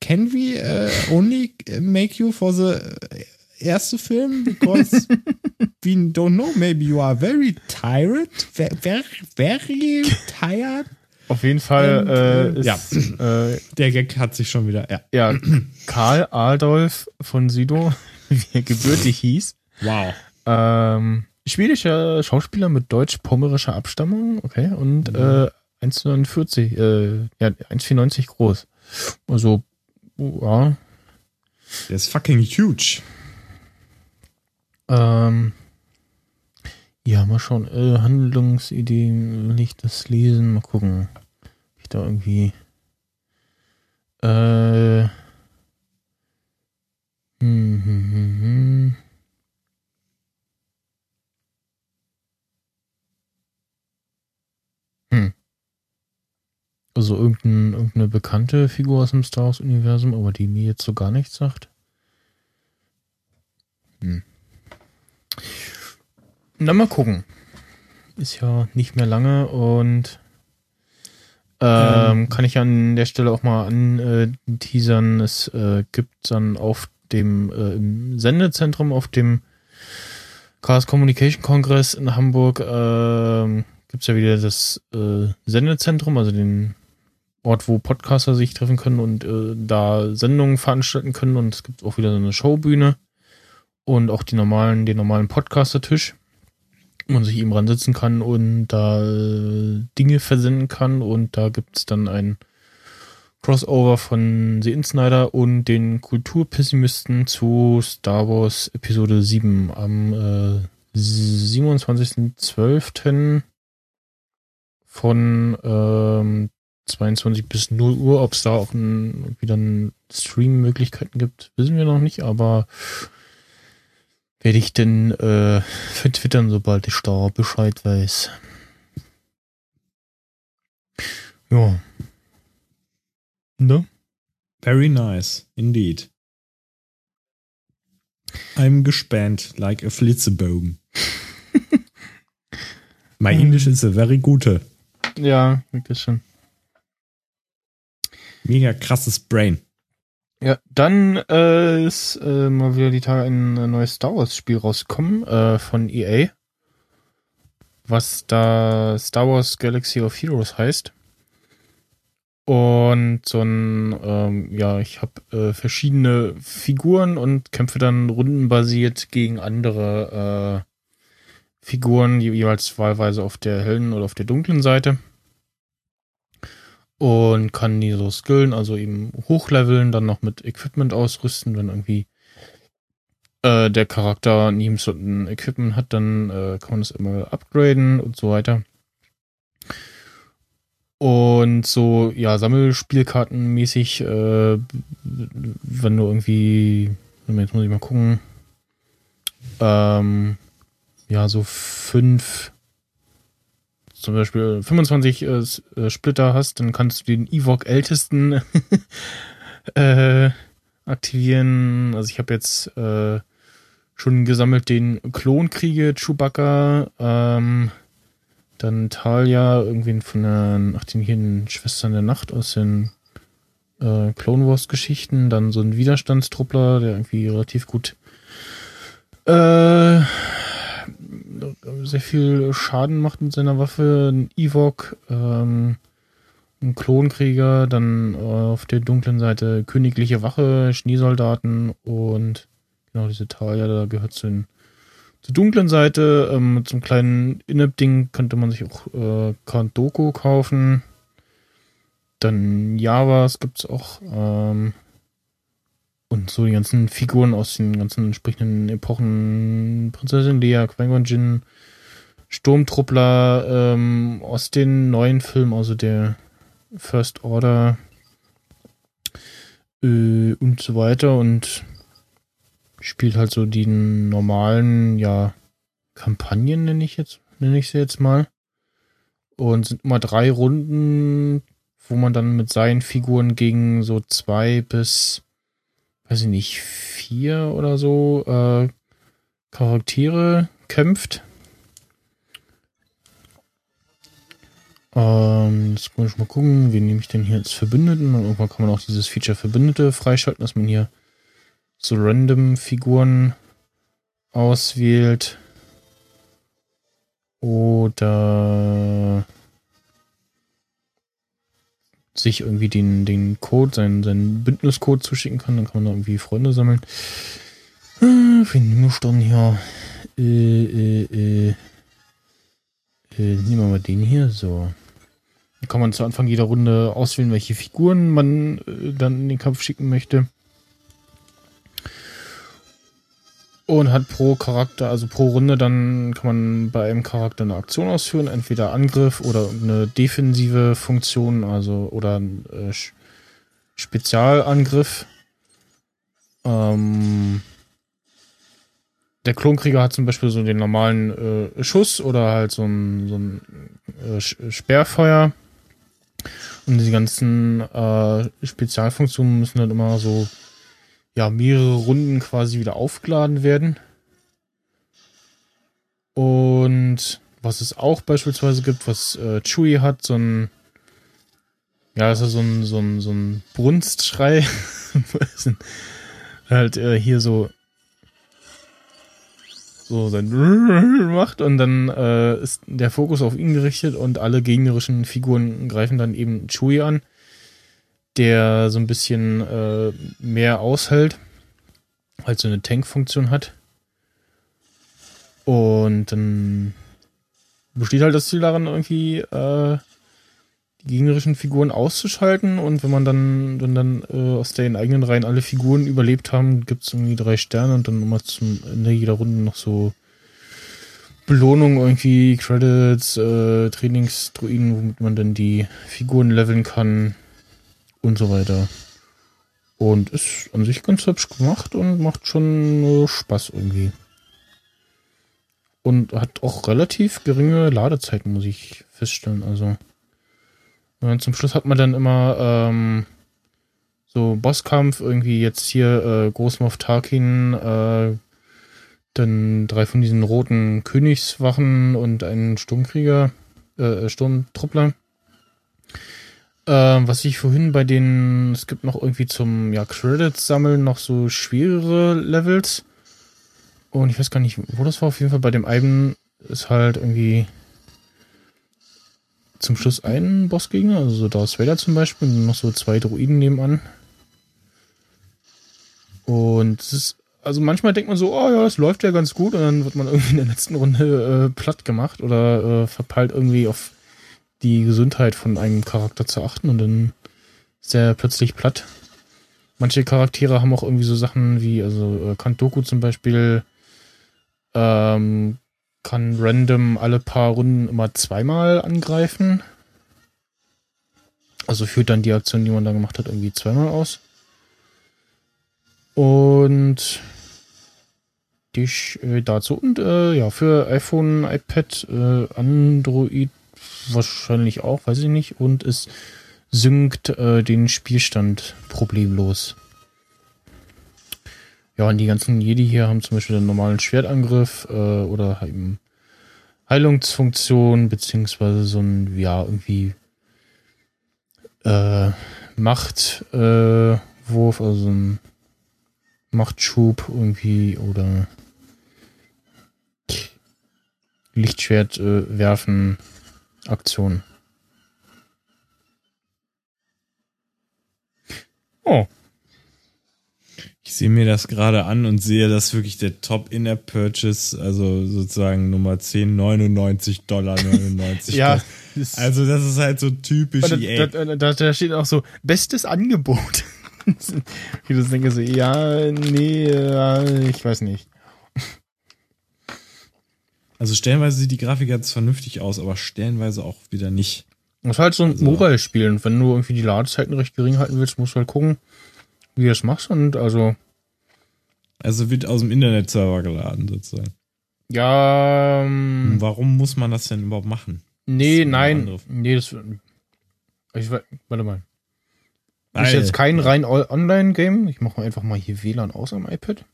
can we uh, only make you for the uh, erste film? Because *laughs* we don't know. Maybe you are very tired. Very, very, tired. Auf jeden Fall Und, äh, ist äh, Der Gag hat sich schon wieder. Ja. ja, Karl Adolf von Südo, *laughs* wie er gebürtig hieß. Wow. Ähm, schwedischer Schauspieler mit deutsch-pommerischer Abstammung, okay, und äh, 1,49, äh, ja, 1,94 groß. Also, ja, Der ist fucking huge. ähm, ja, mal schauen, äh, Handlungsideen, will ich das lesen, mal gucken. Ob ich da irgendwie, äh, hm, hm, hm, hm. Hm. Also irgendein, irgendeine bekannte Figur aus dem Star Wars-Universum, aber die mir jetzt so gar nichts sagt. Hm. Na, mal gucken. Ist ja nicht mehr lange und ähm, Ähm. kann ich an der Stelle auch mal anteasern. Es äh, gibt dann auf dem äh, im Sendezentrum auf dem Chaos Communication Kongress in Hamburg ähm, gibt es ja wieder das äh, Sendezentrum, also den Ort, wo Podcaster sich treffen können und äh, da Sendungen veranstalten können. Und es gibt auch wieder so eine Showbühne und auch die normalen, den normalen Podcaster-Tisch, wo man sich eben ransitzen kann und da äh, Dinge versenden kann. Und da gibt es dann ein Crossover von The Insnider und den Kulturpessimisten zu Star Wars Episode 7 am äh, 27.12. von ähm, 22 bis 0 Uhr. Ob es da auch ein, wieder Stream-Möglichkeiten gibt, wissen wir noch nicht, aber werde ich denn äh, *laughs* vertwittern, sobald ich da Bescheid weiß. Ja. Ne? Very nice, indeed. I'm gespannt like a Flitzebogen. *laughs* My English is a very gute. Ja, wirklich schon. Mega krasses Brain. Ja, dann äh, ist äh, mal wieder die Tage ein neues Star Wars Spiel rausgekommen äh, von EA, was da Star Wars Galaxy of Heroes heißt. Und so ein, ähm, ja, ich habe äh, verschiedene Figuren und kämpfe dann rundenbasiert gegen andere äh, Figuren, je- jeweils wahlweise auf der hellen oder auf der dunklen Seite und kann die so skillen, also eben hochleveln, dann noch mit Equipment ausrüsten, wenn irgendwie äh, der Charakter neben so ein Equipment hat, dann äh, kann man das immer upgraden und so weiter. Und so, ja, Sammelspielkartenmäßig, äh, wenn du irgendwie, jetzt muss ich mal gucken, ähm, ja, so fünf, zum Beispiel 25 äh, äh, Splitter hast, dann kannst du den Evoc ältesten *laughs* äh, aktivieren. Also ich habe jetzt äh, schon gesammelt den Klonkriege Chewbacca, ähm, dann Talia, irgendwie von der, ach, den hier den Schwestern der Nacht aus den äh, Clone Wars Geschichten, dann so ein Widerstandstruppler, der irgendwie relativ gut äh, sehr viel Schaden macht mit seiner Waffe, ein Ewok, ähm, ein Klonkrieger, dann äh, auf der dunklen Seite königliche Wache, Schneesoldaten und genau diese Talia, da gehört zu den zur dunklen Seite. Ähm, zum kleinen Inep-Ding könnte man sich auch äh, Doku kaufen. Dann Javas gibt es auch. Ähm, und so die ganzen Figuren aus den ganzen entsprechenden Epochen. Prinzessin Lea, Qui-Gon Jinn, Sturmtruppler ähm, aus den neuen Filmen, also der First Order äh, und so weiter. Und spielt halt so die normalen, ja, Kampagnen nenne ich jetzt, nenne ich sie jetzt mal. Und sind immer drei Runden, wo man dann mit seinen Figuren gegen so zwei bis, weiß ich nicht, vier oder so äh, Charaktere kämpft. Ähm, jetzt muss ich mal gucken, wen nehme ich denn hier als Verbündeten? Und irgendwann kann man auch dieses Feature Verbündete freischalten, dass man hier so random Figuren auswählt. Oder sich irgendwie den, den Code, seinen, seinen Bündniscode zuschicken kann. Dann kann man da irgendwie Freunde sammeln. Äh, wen nehmen wir dann hier? Äh, äh, äh, äh, nehmen wir mal den hier. So. Kann man zu Anfang jeder Runde auswählen, welche Figuren man äh, dann in den Kampf schicken möchte. Und hat pro Charakter, also pro Runde, dann kann man bei einem Charakter eine Aktion ausführen, entweder Angriff oder eine defensive Funktion, also oder ein äh, Spezialangriff. Ähm, der Klonkrieger hat zum Beispiel so den normalen äh, Schuss oder halt so ein, so ein äh, Sperrfeuer. Und die ganzen äh, Spezialfunktionen müssen dann immer so ja, mehrere Runden quasi wieder aufgeladen werden. Und was es auch beispielsweise gibt, was äh, Chewie hat, so ein, ja, ist ja so ein, so ein, so ein Brunstschrei. *laughs* halt äh, hier so so sein *laughs* macht und dann äh, ist der Fokus auf ihn gerichtet und alle gegnerischen Figuren greifen dann eben Chewie an der so ein bisschen äh, mehr aushält, halt so eine Tank-Funktion hat. Und dann besteht halt das Ziel daran, irgendwie äh, gegnerischen Figuren auszuschalten. Und wenn man dann, wenn dann äh, aus den eigenen Reihen alle Figuren überlebt haben, gibt es irgendwie drei Sterne und dann immer zum Ende jeder Runde noch so Belohnung, irgendwie Credits, äh, Trainingsdruiden, womit man dann die Figuren leveln kann und so weiter. Und ist an sich ganz hübsch gemacht und macht schon äh, Spaß irgendwie. Und hat auch relativ geringe Ladezeiten, muss ich feststellen. Also äh, zum Schluss hat man dann immer ähm, so Bosskampf, irgendwie jetzt hier äh, Großmoff Tarkin, äh, dann drei von diesen roten Königswachen und einen Sturmkrieger, äh, Sturmtruppler. Ähm, was ich vorhin bei den, es gibt noch irgendwie zum ja, Credits sammeln noch so schwerere Levels. Und ich weiß gar nicht, wo das war. Auf jeden Fall bei dem einen ist halt irgendwie zum Schluss ein Bossgegner, also so Darth Vader zum Beispiel, und noch so zwei Droiden nebenan. Und es ist, also manchmal denkt man so, oh ja, das läuft ja ganz gut, und dann wird man irgendwie in der letzten Runde äh, platt gemacht oder äh, verpeilt irgendwie auf die Gesundheit von einem Charakter zu achten und dann ist er plötzlich platt. manche Charaktere haben auch irgendwie so Sachen wie, also äh, Kantoku zum Beispiel ähm, kann random alle paar Runden immer zweimal angreifen. Also führt dann die Aktion, die man da gemacht hat, irgendwie zweimal aus. Und dich äh, dazu. Und äh, ja, für iPhone, iPad, äh, Android wahrscheinlich auch, weiß ich nicht. Und es synkt äh, den Spielstand problemlos. Ja, und die ganzen Jedi hier haben zum Beispiel einen normalen Schwertangriff äh, oder eben Heilungsfunktion, beziehungsweise so ein, ja, irgendwie äh, Machtwurf, äh, also ein Machtschub irgendwie oder Lichtschwert äh, werfen Aktion. Oh. Ich sehe mir das gerade an und sehe, dass wirklich der Top Inner Purchase, also sozusagen Nummer 10, 99 Dollar 99. ja. Also das ist halt so typisch da, EA. Da, da, da, steht auch so, bestes Angebot. *laughs* ich das denke so, ja, nee, ich weiß nicht. Also stellenweise sieht die Grafik ganz vernünftig aus, aber stellenweise auch wieder nicht. Das ist halt so ein also, Mobile-Spiel und wenn du irgendwie die Ladezeiten recht gering halten willst, musst du halt gucken, wie du das machst und also. Also wird aus dem Internetserver geladen sozusagen. Ja. Ähm, Warum muss man das denn überhaupt machen? Nee, nein. Nee, das. Ich, warte mal. Ist jetzt kein rein Online-Game. Ich mache einfach mal hier WLAN aus am iPad.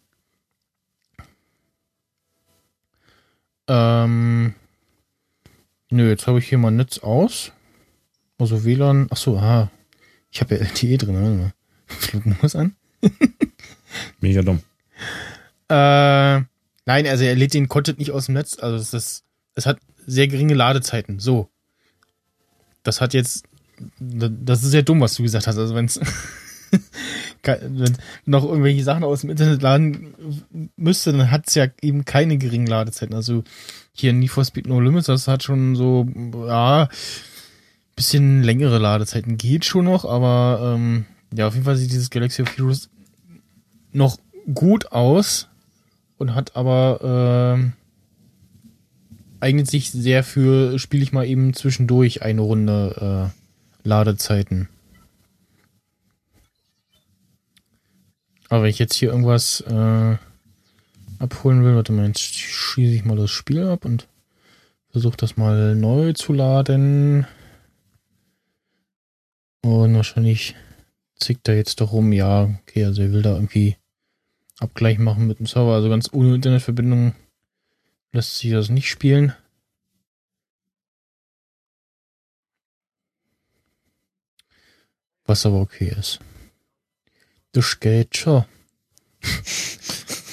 Ähm. Nö, jetzt habe ich hier mal Netz aus. Also WLAN. Achso, aha. Ich habe ja LTE drin. Flugmodus an. *laughs* Mega dumm. Äh, nein, also er lädt den Content nicht aus dem Netz. Also es ist, es hat sehr geringe Ladezeiten. So. Das hat jetzt, das ist ja dumm, was du gesagt hast. Also *laughs* wenn es noch irgendwelche Sachen aus dem Internet laden müsste, dann hat es ja eben keine geringen Ladezeiten. Also hier Need for Speed No Limits, das hat schon so, ja, bisschen längere Ladezeiten. Geht schon noch, aber ähm, ja, auf jeden Fall sieht dieses Galaxy of Heroes noch gut aus und hat aber äh, eignet sich sehr für, spiele ich mal eben zwischendurch eine Runde äh, Ladezeiten. Aber wenn ich jetzt hier irgendwas äh, abholen will, warte mal, jetzt schließe ich mal das Spiel ab und versuche das mal neu zu laden. Und wahrscheinlich zickt er jetzt doch rum. Ja, okay, also er will da irgendwie Abgleich machen mit dem Server. Also ganz ohne Internetverbindung lässt sich das nicht spielen. Was aber okay ist. Das geht schon.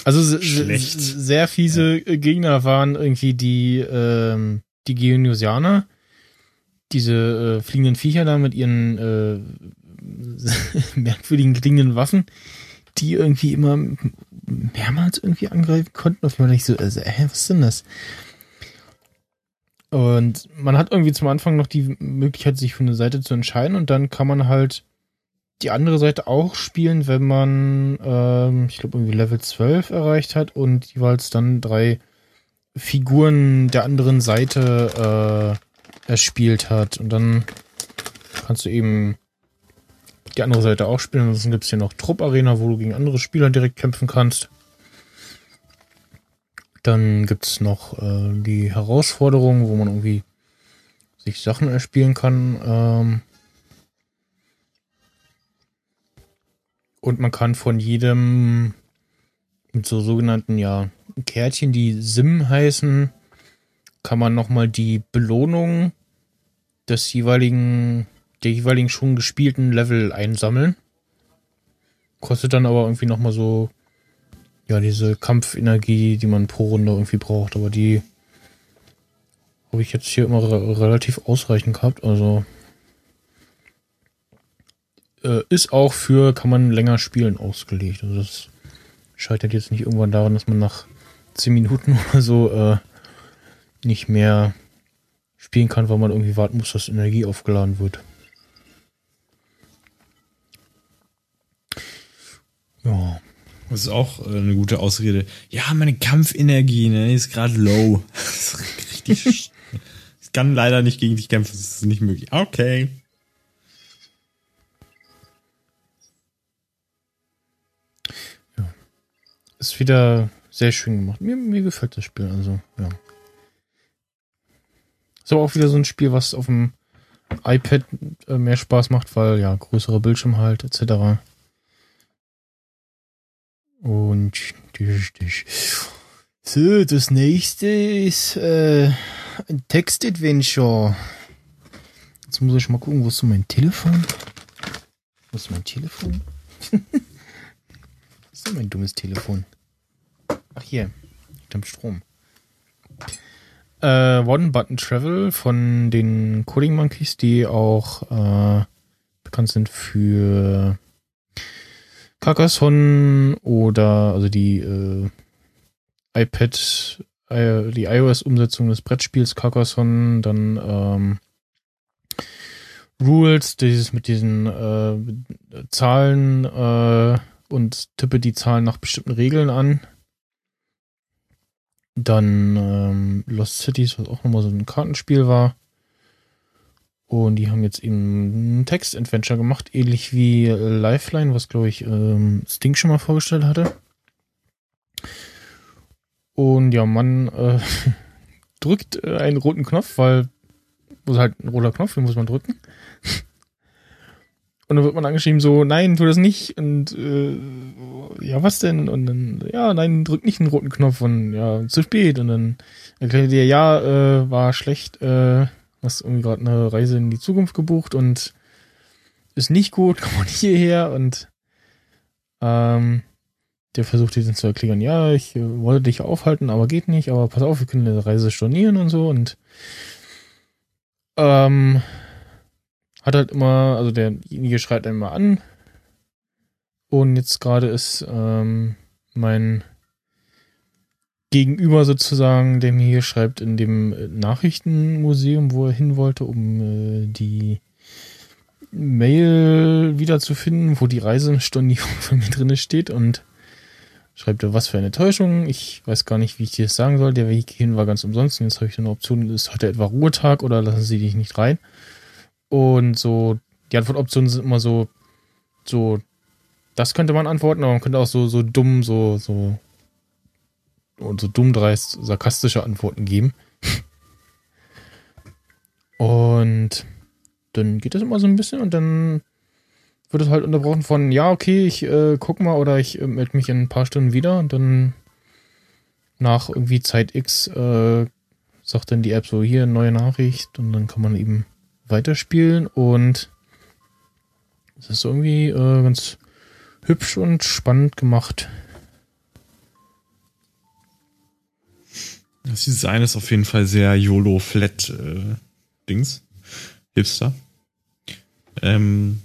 Also sehr fiese Gegner waren irgendwie die, ähm, die Geonusianer. Diese äh, fliegenden Viecher da mit ihren äh, *laughs* merkwürdigen klingenden Waffen, die irgendwie immer mehrmals irgendwie angreifen konnten. Auf einmal ich so, also, hä, was ist denn das? Und man hat irgendwie zum Anfang noch die Möglichkeit, sich für eine Seite zu entscheiden und dann kann man halt die andere Seite auch spielen, wenn man, ähm, ich glaube, irgendwie Level 12 erreicht hat und jeweils dann drei Figuren der anderen Seite äh, erspielt hat. Und dann kannst du eben die andere Seite auch spielen. Ansonsten gibt es hier noch Trupp-Arena, wo du gegen andere Spieler direkt kämpfen kannst. Dann gibt es noch äh, die Herausforderung, wo man irgendwie sich Sachen erspielen kann. Ähm und man kann von jedem mit so sogenannten ja Kärtchen, die Sim heißen, kann man nochmal die Belohnung des jeweiligen der jeweiligen schon gespielten Level einsammeln. Kostet dann aber irgendwie nochmal so, ja, diese Kampfenergie, die man pro Runde irgendwie braucht. Aber die habe ich jetzt hier immer re relativ ausreichend gehabt. Also äh, ist auch für, kann man länger spielen, ausgelegt. Also das scheitert jetzt nicht irgendwann daran, dass man nach 10 Minuten *laughs* oder so äh, nicht mehr spielen kann, weil man irgendwie warten muss, dass Energie aufgeladen wird. Das ist auch äh, eine gute Ausrede. Ja, meine Kampfenergie, ne, ist gerade low. *laughs* Das ist richtig. *laughs* ich kann leider nicht gegen dich kämpfen, das ist nicht möglich. Okay. Ist wieder sehr schön gemacht. Mir, mir gefällt das Spiel, also, ja. Ist aber auch wieder so ein Spiel, was auf dem iPad äh, mehr Spaß macht, weil ja, größere Bildschirm halt, etc. Und so, das nächste ist äh, ein Text-Adventure. Jetzt muss ich mal gucken, wo ist mein Telefon? Wo ist mein Telefon? Was ist mein *laughs* dummes Telefon? Ach hier, mit Strom. Äh, One Button Travel von den Coding Monkeys, die auch äh, bekannt sind für Carcassonne oder also die äh, iPad, äh, die iOS-Umsetzung des Brettspiels Carcassonne, dann ähm, Rules, dieses mit diesen äh, Zahlen äh, und tippe die Zahlen nach bestimmten Regeln an. Dann ähm, Lost Cities, was auch nochmal so ein Kartenspiel war. Und die haben jetzt eben ein Text-Adventure gemacht, ähnlich wie Lifeline, was glaube ich ähm, Sting schon mal vorgestellt hatte. Und ja, man äh, *laughs* drückt äh, einen roten Knopf, weil wo ist halt ein roter Knopf, den muss man drücken. Und dann wird man angeschrieben so, nein, tu das nicht. Und äh, ja, was denn? Und dann, ja, nein, drück nicht den roten Knopf und ja, zu spät. Und dann erklärt dir, ja, äh, war schlecht, äh, hast irgendwie gerade eine Reise in die Zukunft gebucht und ist nicht gut, *laughs* komm mal nicht hierher. Und ähm, der versucht dir dann zu erklären, ja, ich äh, wollte dich aufhalten, aber geht nicht, aber pass auf, wir können eine Reise stornieren und so. Und ähm, hat halt immer, also derjenige schreit einen mal an. Und jetzt gerade ist ähm, mein Gegenüber sozusagen, der mir hier schreibt, in dem Nachrichtenmuseum, wo er hin wollte, um äh, die Mail wiederzufinden, wo die Reisestornierung *laughs* von mir drin steht und schreibt er, was für eine Täuschung. Ich weiß gar nicht, wie ich dir das sagen soll. Der Weg hierhin war ganz umsonst. Jetzt habe ich eine Option, ist heute etwa Ruhetag oder lassen Sie dich nicht rein? Und so, die Antwortoptionen sind immer so, so, das könnte man antworten, aber man könnte auch so, so dumm, so, so, und so dumm dreist, sarkastische Antworten geben. und dann geht das immer so ein bisschen und dann wird es halt unterbrochen von, ja, okay, ich äh, guck mal oder ich äh, melde mich in ein paar Stunden wieder und dann nach irgendwie Zeit X äh, sagt dann die App so, hier, neue Nachricht und dann kann man eben weiterspielen und es ist irgendwie äh, ganz hübsch und spannend gemacht. Das Design ist auf jeden Fall sehr YOLO-Flat-Dings. Äh, Hipster. Ähm,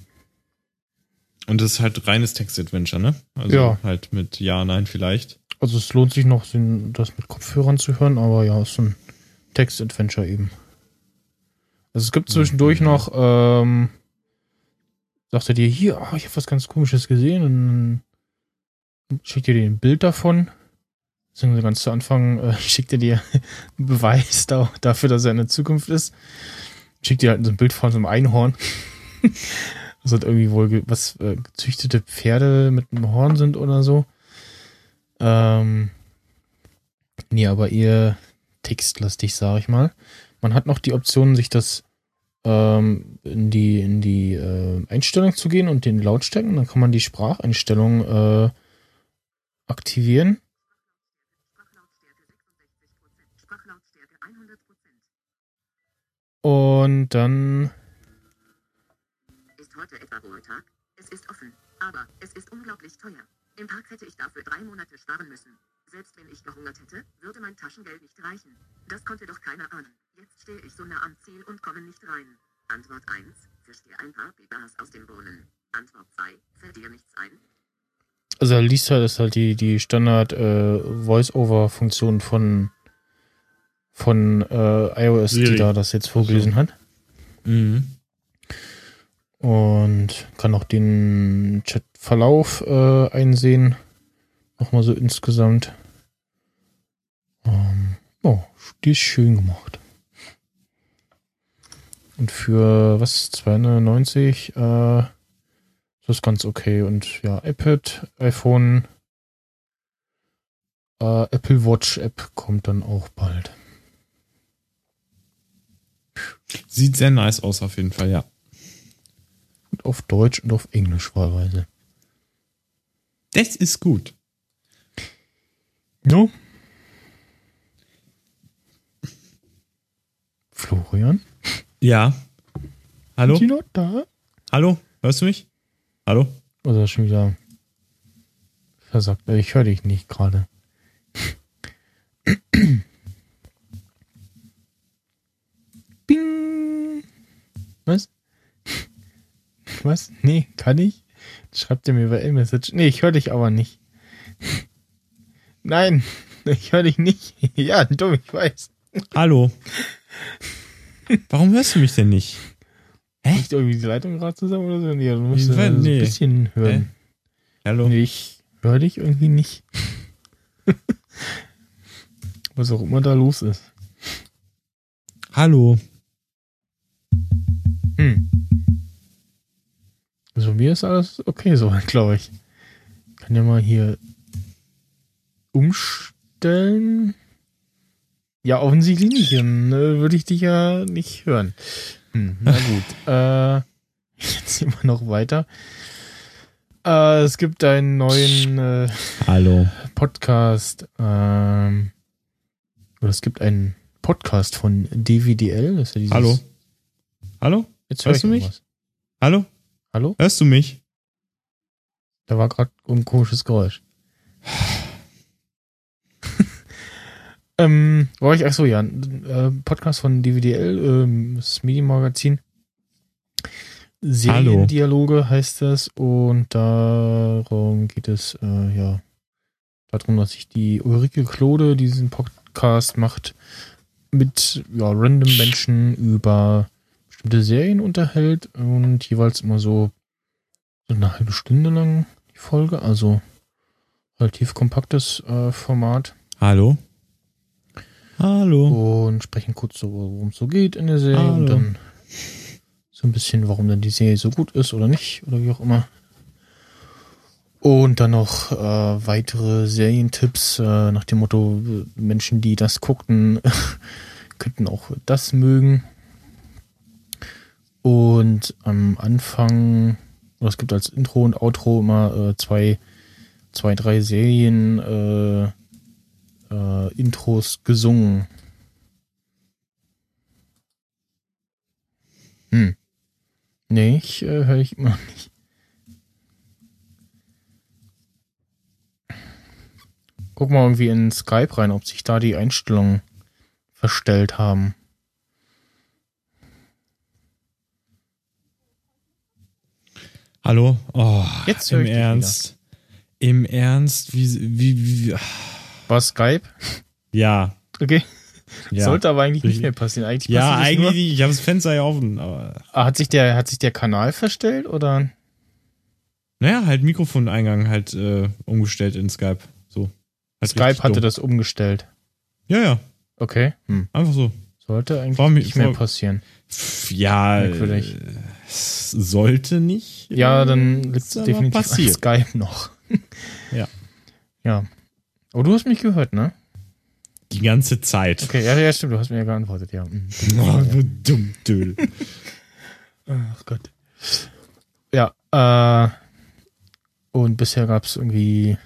und es ist halt reines Text-Adventure, ne? Also ja. halt mit Ja, Nein vielleicht. Also es lohnt sich noch, das mit Kopfhörern zu hören, aber ja, es ist ein Text-Adventure eben. Also es gibt zwischendurch mhm. noch, ähm, sagt er dir, hier, oh, ich habe was ganz komisches gesehen und dann schickt er dir ein Bild davon. Also ganz zu Anfang äh, *laughs* schickt er dir einen *laughs* Beweis da, dafür, dass er in der Zukunft ist. Schickt dir halt so ein Bild von so einem Einhorn. *laughs* das hat irgendwie wohl was äh, gezüchtete Pferde mit einem Horn sind oder so. Ähm, nee, aber eher textlastig, sag ich mal. Man hat noch die Option, sich das ähm, in die, in die äh, Einstellung zu gehen und den Lautstärken. Dann kann man die Spracheinstellung äh, aktivieren. Und dann. Ist heute etwa Ruhetag? Es ist offen, aber es ist unglaublich teuer. Im Park hätte ich dafür drei Monate sparen müssen. Selbst wenn ich gehungert hätte, würde mein Taschengeld nicht reichen. Das konnte doch keiner ahnen. Jetzt stehe ich so nah am Ziel und komme nicht rein. Antwort 1. Fisch dir ein paar Bibas aus dem Bohnen. Antwort 2. Fällt dir nichts ein? Also Lisa ist halt die, die Standard äh, Voice-Over-Funktion von, von äh, iOS, Siri. die da das jetzt vorgelesen so. hat. Mhm. Und kann auch den Chatverlauf äh, einsehen. Nochmal so insgesamt. Ähm, oh, die ist schön gemacht. Und für was? 290 äh, das ist ganz okay. Und ja, iPad, iPhone, äh, Apple Watch App kommt dann auch bald. Sieht sehr nice aus auf jeden Fall, ja. Und auf Deutsch und auf Englisch wahlweise. Das ist gut. No. Florian? Ja. Hallo? Die noch da? Hallo? Hörst du mich? Hallo? Oder schon wieder versagt? Ich höre dich nicht gerade. Was? Was? Nee, kann ich? Schreibt er mir bei iMessage. Nee, ich höre dich aber nicht. Nein, ich höre dich nicht. *laughs* Ja, dumm, ich weiß. Hallo? Warum hörst du mich denn nicht? Hä? Liegt irgendwie die Leitung gerade zusammen oder so? Nee, du musst äh, so nee. ein bisschen hören. Hallo? Nee, ich höre dich irgendwie nicht. *laughs* Was auch immer da los ist. Hallo? Mir ist alles okay so, *laughs* glaube ich. Kann ja mal hier umstellen. Ja, offensichtlich nicht. Dann äh, würde ich dich ja nicht hören. Hm, na *laughs* gut. äh, *laughs* jetzt immer noch weiter. Äh, es gibt einen neuen äh, Hallo? Podcast. Ähm, oder es gibt einen Podcast von DVDL. Ja Hallo? Hallo? Jetzt hör Hörst du mich? irgendwas. Hallo? Hallo? Hörst du mich? Da war gerade ein komisches Geräusch. *sighs* ähm, war ich, ach so, ja, äh, Podcast von DVDL, ähm, das Medienmagazin. Seriendialoge heißt das und darum geht es, äh, ja, darum, dass sich die Ulrike Klode diesen Podcast macht mit, ja, random Menschen über bestimmte Serien unterhält und jeweils immer so so eine halbe Stunde lang die Folge, also relativ kompaktes äh, Format Hallo? Hallo? und sprechen kurz so, worum es so geht in der Serie und Hallo. dann so ein bisschen, warum dann die Serie so gut ist oder nicht oder wie auch immer. Und dann noch äh, weitere Serientipps äh, nach dem Motto, Menschen, die das guckten, *laughs* könnten auch das mögen. Und am Anfang, oder es gibt als Intro und Outro immer äh, zwei, zwei, drei Serien äh, äh, Intros gesungen. Hm. Nee, ich äh, höre ich immer nicht. Guck mal irgendwie in Skype rein, ob sich da die Einstellungen verstellt haben. Hallo? Oh, Jetzt im Ernst. Im Ernst? Wie, wie, wie, War Skype? ja. Okay. ja. Sollte aber eigentlich nicht mehr passieren. Eigentlich ja, eigentlich nur- nicht. Ich habe das Fenster ja offen, aber. Ah, Hat sich der, hat sich der Kanal verstellt oder? Naja, halt Mikrofoneingang halt äh, umgestellt in Skype. So. Halt Skype hatte dumm. das umgestellt. Ja, ja. Okay. Hm. Einfach so. Sollte eigentlich War nicht mehr war- passieren. Pff, ja, Merkwürdig. äh, sollte nicht. Ja, äh, dann liegt es definitiv passiert. Skype noch. Ja. *laughs* Ja. Aber du hast mich gehört, ne? Die ganze Zeit. Okay, ja, ja, stimmt, du hast mir ja geantwortet, ja. Oh, du dumm Dödel. *laughs* Ach Gott. Ja, äh, und bisher gab es irgendwie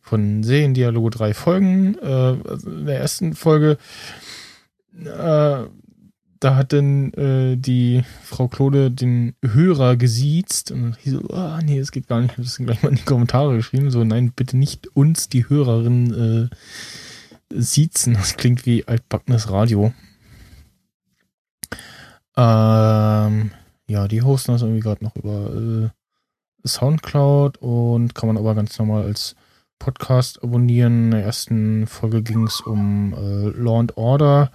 von Seriendialoge drei Folgen. Äh, also in der ersten Folge, äh, da hat dann äh, die Frau Klode den Hörer gesiezt und hieß so, ah, nee, es geht gar nicht. Ich habe das gleich mal in die Kommentare geschrieben. So, nein, bitte nicht uns, die Hörerin, äh, siezen. Das klingt wie altbackenes Radio. Ähm, ja, die hosten das irgendwie gerade noch über äh, Soundcloud und kann man aber ganz normal als Podcast abonnieren. In der ersten Folge ging es um äh, Law and Order.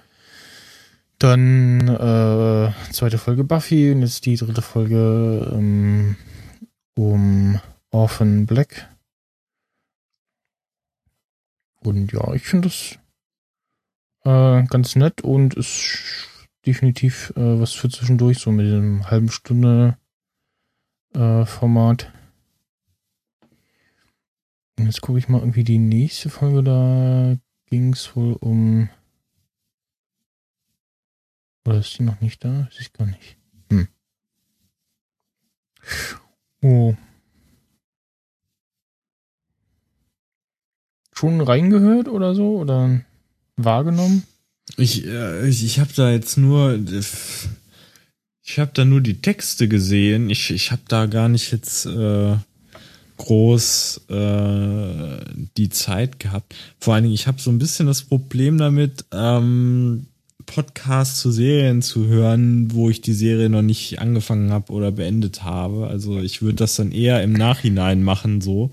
Dann äh, zweite Folge Buffy und jetzt die dritte Folge ähm, um Orphan Black. Und ja, ich finde das äh, ganz nett und ist definitiv äh, was für zwischendurch, so mit dem halben Stunde äh, Format. Und jetzt gucke ich mal irgendwie die nächste Folge, da ging es wohl um. Oder ist die noch nicht da? Weiß ich gar nicht. Hm. Oh. Schon reingehört oder so? Oder wahrgenommen? Ich, äh, ich, ich habe da jetzt nur, ich habe da nur die Texte gesehen. Ich, ich habe da gar nicht jetzt äh, groß äh, die Zeit gehabt. Vor allen Dingen, ich habe so ein bisschen das Problem damit, ähm, Podcasts zu Serien zu hören, wo ich die Serie noch nicht angefangen habe oder beendet habe. Also ich würde das dann eher im Nachhinein machen, so.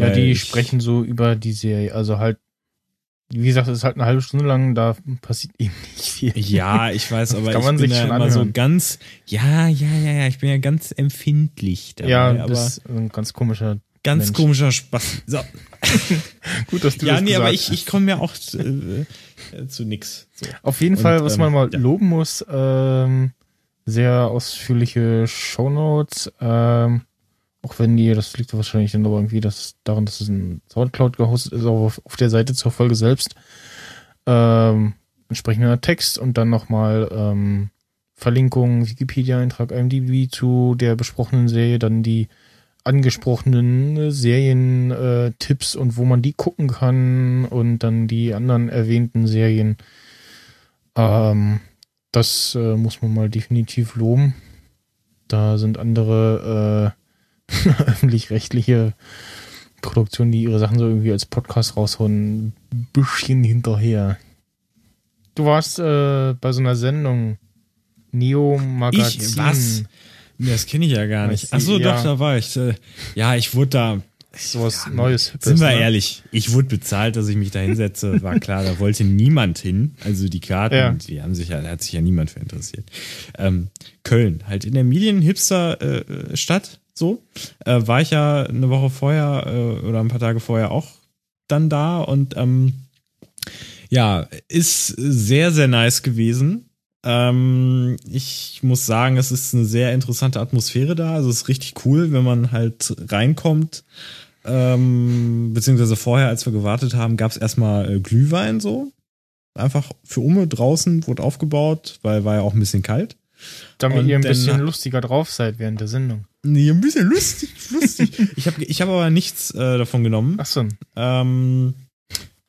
Ja, die sprechen so über die Serie. Also halt, wie gesagt, es ist halt eine halbe Stunde lang, da passiert eben nicht viel. Ja, ich weiß, *laughs* aber kann ich bin sich ja schon immer so ganz, ja, ja, ja, ja, ich bin ja ganz empfindlich dabei, ja, das ist ein ganz komischer. Ganz Mensch. komischer Spaß. So. *laughs* Gut, dass du *laughs* Ja, das nee, gesagt aber ich, ich komme ja auch äh, äh, zu nix. So. Auf jeden Und, Fall, was ähm, man mal ja. loben muss, ähm, sehr ausführliche Shownotes. Ähm, auch wenn die, das liegt wahrscheinlich dann aber irgendwie das, daran, dass es in Soundcloud gehostet ist, auch auf, auf der Seite zur Folge selbst. Ähm, entsprechender Text und dann nochmal ähm, Verlinkung, Wikipedia-Eintrag, IMDb zu der besprochenen Serie, dann die angesprochenen Serien-Tipps äh, Tipps und wo man die gucken kann und dann die anderen erwähnten Serien. Ähm, das äh, muss man mal definitiv loben. Da sind andere äh, *laughs* öffentlich-rechtliche Produktionen, die ihre Sachen so irgendwie als Podcast raushauen, ein bisschen hinterher. Du warst äh, bei so einer Sendung Neo Magazin. Ich, was? Das kenne ich ja gar nicht. Ach so, ich, doch, ja. da war ich. Äh, Ja, ich wurde da. Sowas Neues. Hippes, Sind wir ne? ehrlich, ich wurde bezahlt, dass ich mich da hinsetze. War klar, da wollte niemand hin. Also die Karten, Ja. die haben sich ja, da hat sich ja niemand für interessiert. Ähm, Köln, halt in der Medien-Hipster-Stadt, so. Äh, war ich ja eine Woche vorher äh, oder ein paar Tage vorher auch dann da und ähm, ja, ist sehr, sehr nice gewesen. Ähm, ich muss sagen, es ist eine sehr interessante Atmosphäre da. Also es ist richtig cool, wenn man halt reinkommt. Ähm, beziehungsweise vorher, als wir gewartet haben, gab es erstmal äh, Glühwein so. Einfach für Ume draußen wurde aufgebaut, weil war ja auch ein bisschen kalt. Damit Und ihr ein bisschen lustiger drauf seid während der Sendung. Nee, ein bisschen lustig, lustig. ich habe ich hab aber nichts äh, davon genommen, Achso, ähm,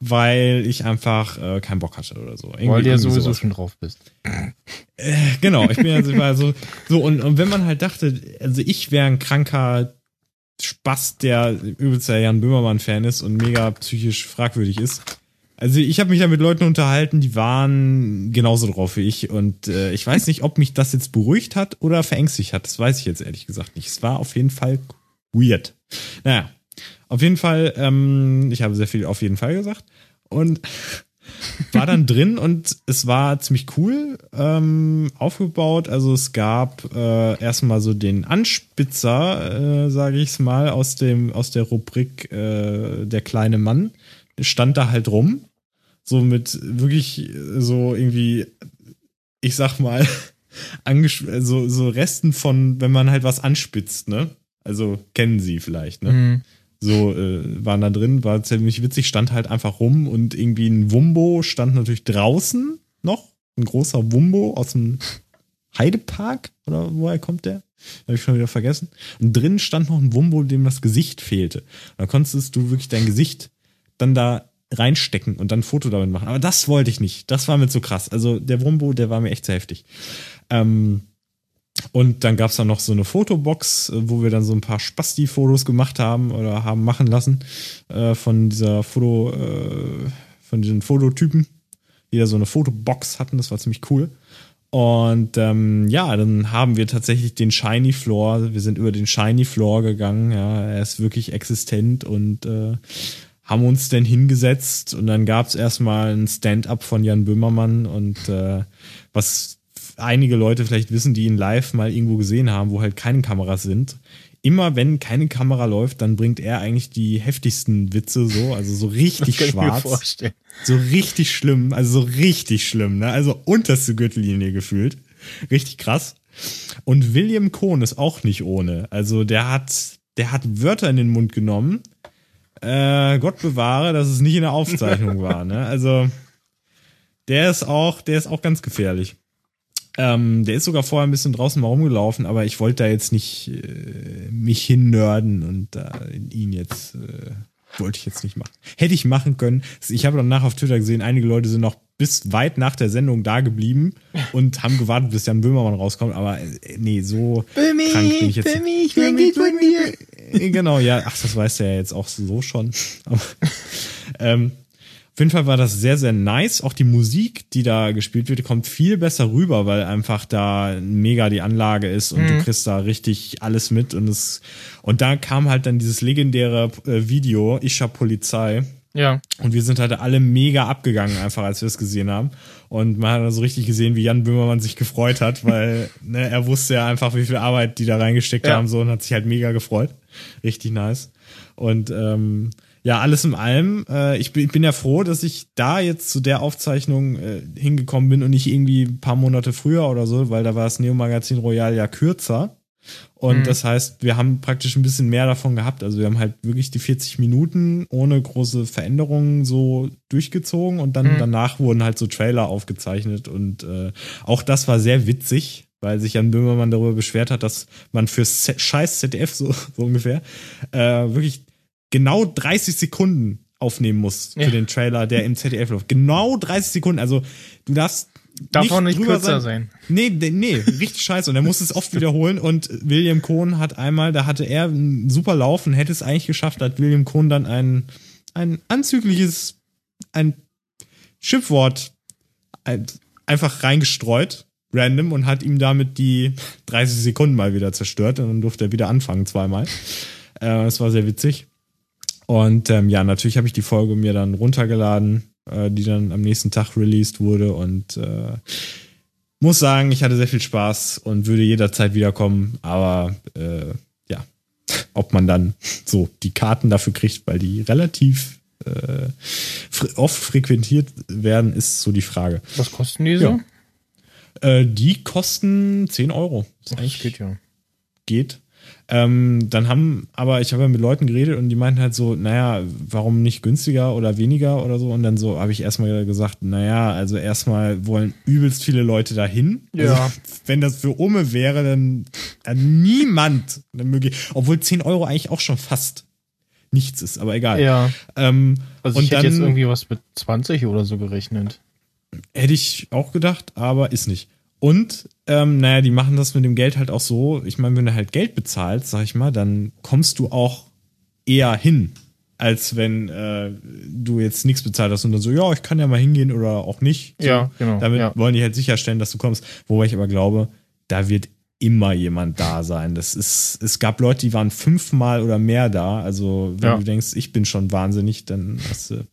weil ich einfach äh, keinen Bock hatte oder so. Irgendwie- weil du ja sowieso sowas. schon drauf bist. Äh, genau, ich bin ja so, war so, so und, und wenn man halt dachte, also ich wäre ein kranker Spaß, der übelster Jan Böhmermann-Fan ist und mega psychisch fragwürdig ist. Also ich habe mich da mit Leuten unterhalten, die waren genauso drauf wie ich und äh, ich weiß nicht, ob mich das jetzt beruhigt hat oder verängstigt hat. Das weiß ich jetzt ehrlich gesagt nicht. Es war auf jeden Fall weird. Naja, auf jeden Fall, ähm, ich habe sehr viel auf jeden Fall gesagt und war dann drin und es war ziemlich cool ähm, aufgebaut. Also es gab äh, erstmal so den Anspitzer, äh, sage ich es mal, aus dem aus der Rubrik äh, der kleine Mann stand da halt rum, so mit wirklich äh, so irgendwie, ich sag mal, *laughs* so so Resten von, wenn man halt was anspitzt, ne? Also kennen Sie vielleicht, ne? Mhm. So äh, waren da drin, war ziemlich witzig, stand halt einfach rum und irgendwie ein Wumbo stand natürlich draußen noch, ein großer Wumbo aus dem Heidepark oder woher kommt der? Habe ich schon wieder vergessen. Und drin stand noch ein Wumbo, dem das Gesicht fehlte. Da konntest du wirklich dein Gesicht dann da reinstecken und dann ein Foto damit machen. Aber das wollte ich nicht. Das war mir zu krass. Also der Wumbo, der war mir echt zu heftig. Ähm, und dann gab's da noch so eine Fotobox, äh, wo wir dann so ein paar Spasti-Fotos gemacht haben oder haben machen lassen äh, von dieser Foto, äh, von diesen Fototypen, die da so eine Fotobox hatten. Das war ziemlich cool. Und ähm, ja, dann haben wir tatsächlich den Shiny Floor, wir sind über den Shiny Floor gegangen, ja, er ist wirklich existent und äh, haben uns dann hingesetzt und dann gab's erstmal ein Stand-up von Jan Böhmermann und äh, was einige Leute vielleicht wissen, die ihn live mal irgendwo gesehen haben, wo halt keine Kameras sind. immer wenn keine Kamera läuft, dann bringt er eigentlich die heftigsten Witze so, also so richtig schwarz. So richtig schlimm, also so richtig schlimm, ne? Also unterste Gürtellinie gefühlt. Richtig krass. Und William Cohn ist auch nicht ohne. Also der hat, der hat Wörter in den Mund genommen. Äh, Gott bewahre, dass es nicht in der Aufzeichnung *laughs* war, ne? Also der ist auch, der ist auch ganz gefährlich. Ähm, der ist sogar vorher ein bisschen draußen mal rumgelaufen, aber ich wollte da jetzt nicht äh, mich hinnörden und äh, ihn jetzt äh, wollte ich jetzt nicht machen. Hätte ich machen können. Ich habe danach auf Twitter gesehen, einige Leute sind noch bis weit nach der Sendung da geblieben und haben gewartet, bis Jan Böhmermann rauskommt. Aber äh, nee, so krank bin ich jetzt. ich will ein Geld von dir. Äh, Genau, ja, ach, das weiß der ja jetzt auch so schon. Aber, ähm, auf jeden Fall war das sehr, sehr nice. Auch die Musik, die da gespielt wird, kommt viel besser rüber, weil einfach da mega die Anlage ist und du kriegst da richtig alles mit und es, und da kam halt dann dieses legendäre äh, Video, Isha Polizei. Ja. Und wir sind halt alle mega abgegangen, einfach als wir es gesehen haben. Und man hat dann so richtig gesehen, wie Jan Böhmermann sich gefreut hat, weil *laughs* ne, er wusste ja einfach, wie viel Arbeit die da reingesteckt Ja. haben so und hat sich halt mega gefreut. Richtig nice. Und ähm, ja, alles in allem, äh, ich, bin, ich bin ja froh, dass ich da jetzt zu der Aufzeichnung äh, hingekommen bin und nicht irgendwie ein paar Monate früher oder so, weil da war das Neo-Magazin Royal ja kürzer. Und Mhm. das heißt, wir haben praktisch ein bisschen mehr davon gehabt. Also wir haben halt wirklich die 40 Minuten ohne große Veränderungen so durchgezogen und dann Mhm. danach wurden halt so Trailer aufgezeichnet und äh, auch das war sehr witzig, weil sich Jan Böhmermann darüber beschwert hat, dass man für scheiß ZDF so, *laughs* so ungefähr äh, wirklich genau 30 Sekunden aufnehmen muss für Ja. den Trailer, der im ZDF läuft. Genau 30 Sekunden. Also du darfst Darf auch nicht kürzer sein. Nee, nee, nee, richtig scheiße. Und er musste es oft *laughs* wiederholen. Und William Cohn hat einmal, da hatte er einen super Lauf und hätte es eigentlich geschafft, hat William Cohn dann ein, ein anzügliches, ein Schimpfwort ein, einfach reingestreut, random, und hat ihm damit die 30 Sekunden mal wieder zerstört. Und dann durfte er wieder anfangen zweimal. Äh, das war sehr witzig. Und ähm, ja, natürlich habe ich die Folge mir dann runtergeladen, äh, die dann am nächsten Tag released wurde und äh, muss sagen, ich hatte sehr viel Spaß und würde jederzeit wiederkommen, aber äh, ja, ob man dann so die Karten dafür kriegt, weil die relativ äh, oft frequentiert werden, ist so die Frage. Was kosten die so? Ja. Äh, die kosten 10 Euro. Das Das eigentlich geht ja. geht. Ähm, dann haben, aber ich habe ja mit Leuten geredet und die meinten halt so, naja, warum nicht günstiger oder weniger oder so? Und dann so habe ich erstmal gesagt, naja, also erstmal wollen übelst viele Leute dahin. Ja. Also, *laughs* wenn das für Umme wäre, dann, dann niemand. Dann möge, obwohl 10 Euro eigentlich auch schon fast nichts ist, aber egal. Ja. Ähm, Also und ich hätte dann jetzt irgendwie was mit 20 oder so gerechnet. Hätte ich auch gedacht, aber ist nicht. Und, ähm, naja, die machen das mit dem Geld halt auch so. Ich meine, wenn du halt Geld bezahlst, sag ich mal, dann kommst du auch eher hin, als wenn äh, du jetzt nichts bezahlt hast und dann so, ja, ich kann ja mal hingehen oder auch nicht. So, Ja, genau, Damit ja. wollen die halt sicherstellen, dass du kommst. Wobei ich aber glaube, da wird immer jemand da sein. Das ist, es gab Leute, die waren fünfmal oder mehr da. Also, wenn Ja. du denkst, ich bin schon wahnsinnig, dann hast du.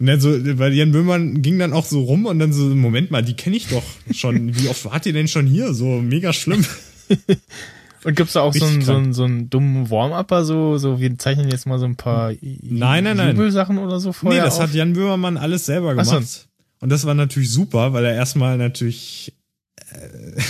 Und dann so, weil Jan Böhmermann ging dann auch so rum und dann so, Moment mal, die kenne ich doch schon. Wie oft wart ihr denn schon hier? So mega schlimm. *laughs* Und gibt's da auch so einen, so einen, so einen dummen Warm-Upper, so, so, wir zeichnen jetzt mal so ein paar Nein, nein, nein. Jubelsachen oder so Nee, vorher das auf? hat Jan Böhmermann alles selber Ach gemacht. so. Und das war natürlich super, weil er erstmal natürlich äh,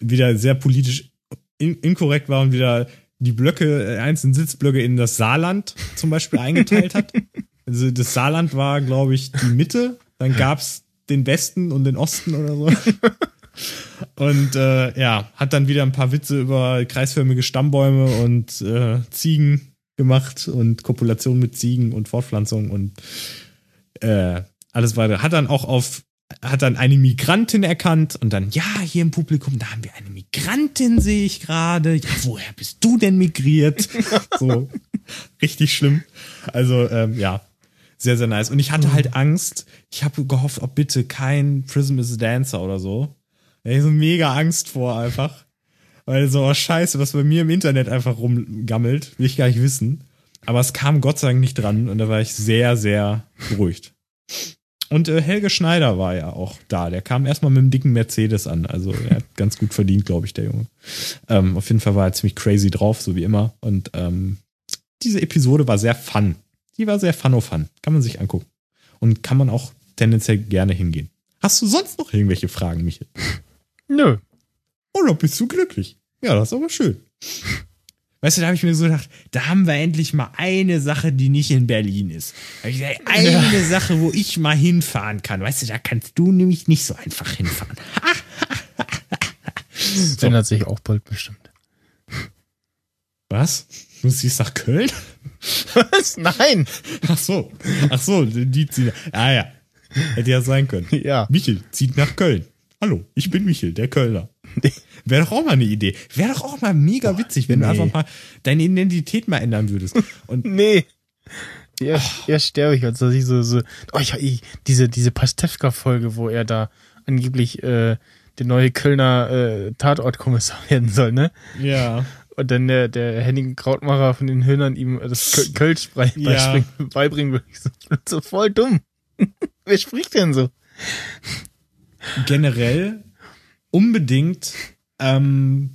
*laughs* wieder sehr politisch in inkorrekt war und wieder die Blöcke, äh, einzelnen Sitzblöcke in das Saarland zum Beispiel eingeteilt hat. *laughs* Also das Saarland war, glaube ich, die Mitte. Dann gab's den Westen und den Osten oder so. *laughs* Und äh, ja, hat dann wieder ein paar Witze über kreisförmige Stammbäume und äh, Ziegen gemacht und Kopulation mit Ziegen und Fortpflanzung und äh, alles weiter. Hat dann auch auf, hat dann eine Migrantin erkannt und dann, ja, hier im Publikum, da haben wir eine Migrantin, sehe ich gerade. Ja, woher bist du denn migriert? *laughs* so, richtig schlimm. Also, ähm, ja, sehr, sehr nice. Und ich hatte halt Angst. Ich habe gehofft, ob bitte kein Prism is a Dancer oder so. Da hab ich so mega Angst vor einfach. Weil so, oh scheiße, was bei mir im Internet einfach rumgammelt, will ich gar nicht wissen. Aber es kam Gott sei Dank nicht dran und da war ich sehr, sehr beruhigt. Und äh, Helge Schneider war ja auch da. Der kam erstmal mit einem dicken Mercedes an. Also er hat *laughs* ganz gut verdient, glaube ich, der Junge. Ähm, auf jeden Fall war er ziemlich crazy drauf, so wie immer. Und ähm, diese Episode war sehr fun. Die war sehr fun-o-fun. Kann man sich angucken. Und kann man auch tendenziell gerne hingehen. Hast du sonst noch irgendwelche Fragen, Michael? *laughs* Nö. Oder bist du glücklich? Ja, das ist aber schön. Weißt du, da habe ich mir so gedacht, da haben wir endlich mal eine Sache, die nicht in Berlin ist. Da ich gesagt, *laughs* eine Sache, wo ich mal hinfahren kann. Weißt du, da kannst du nämlich nicht so einfach hinfahren. *laughs* Das ändert sich auch bald bestimmt. Was? Du ziehst nach Köln? Was? Nein! Ach so. Ach so, die ziehen. Ah ja. Hätte ja sein können. Ja. Michel zieht nach Köln. Hallo, ich bin Michel, der Kölner. Wäre doch auch mal eine Idee. Wäre doch auch mal mega witzig, wenn nee. du einfach mal deine Identität mal ändern würdest. Und *laughs* Nee. Ja, ja sterbe ich, als dass ich so, so, oh, ich, ich, diese, diese Pastewka-Folge, wo er da angeblich, äh, der neue Kölner, äh, Tatortkommissar *laughs* werden soll, ne? ja. Und dann der, der Henning Krautmacher von den Höhnern ihm das Köl- *laughs* Kölsch Ja. beibringen. Ich so, so voll dumm. *laughs* Wer spricht denn so? generell unbedingt, ähm,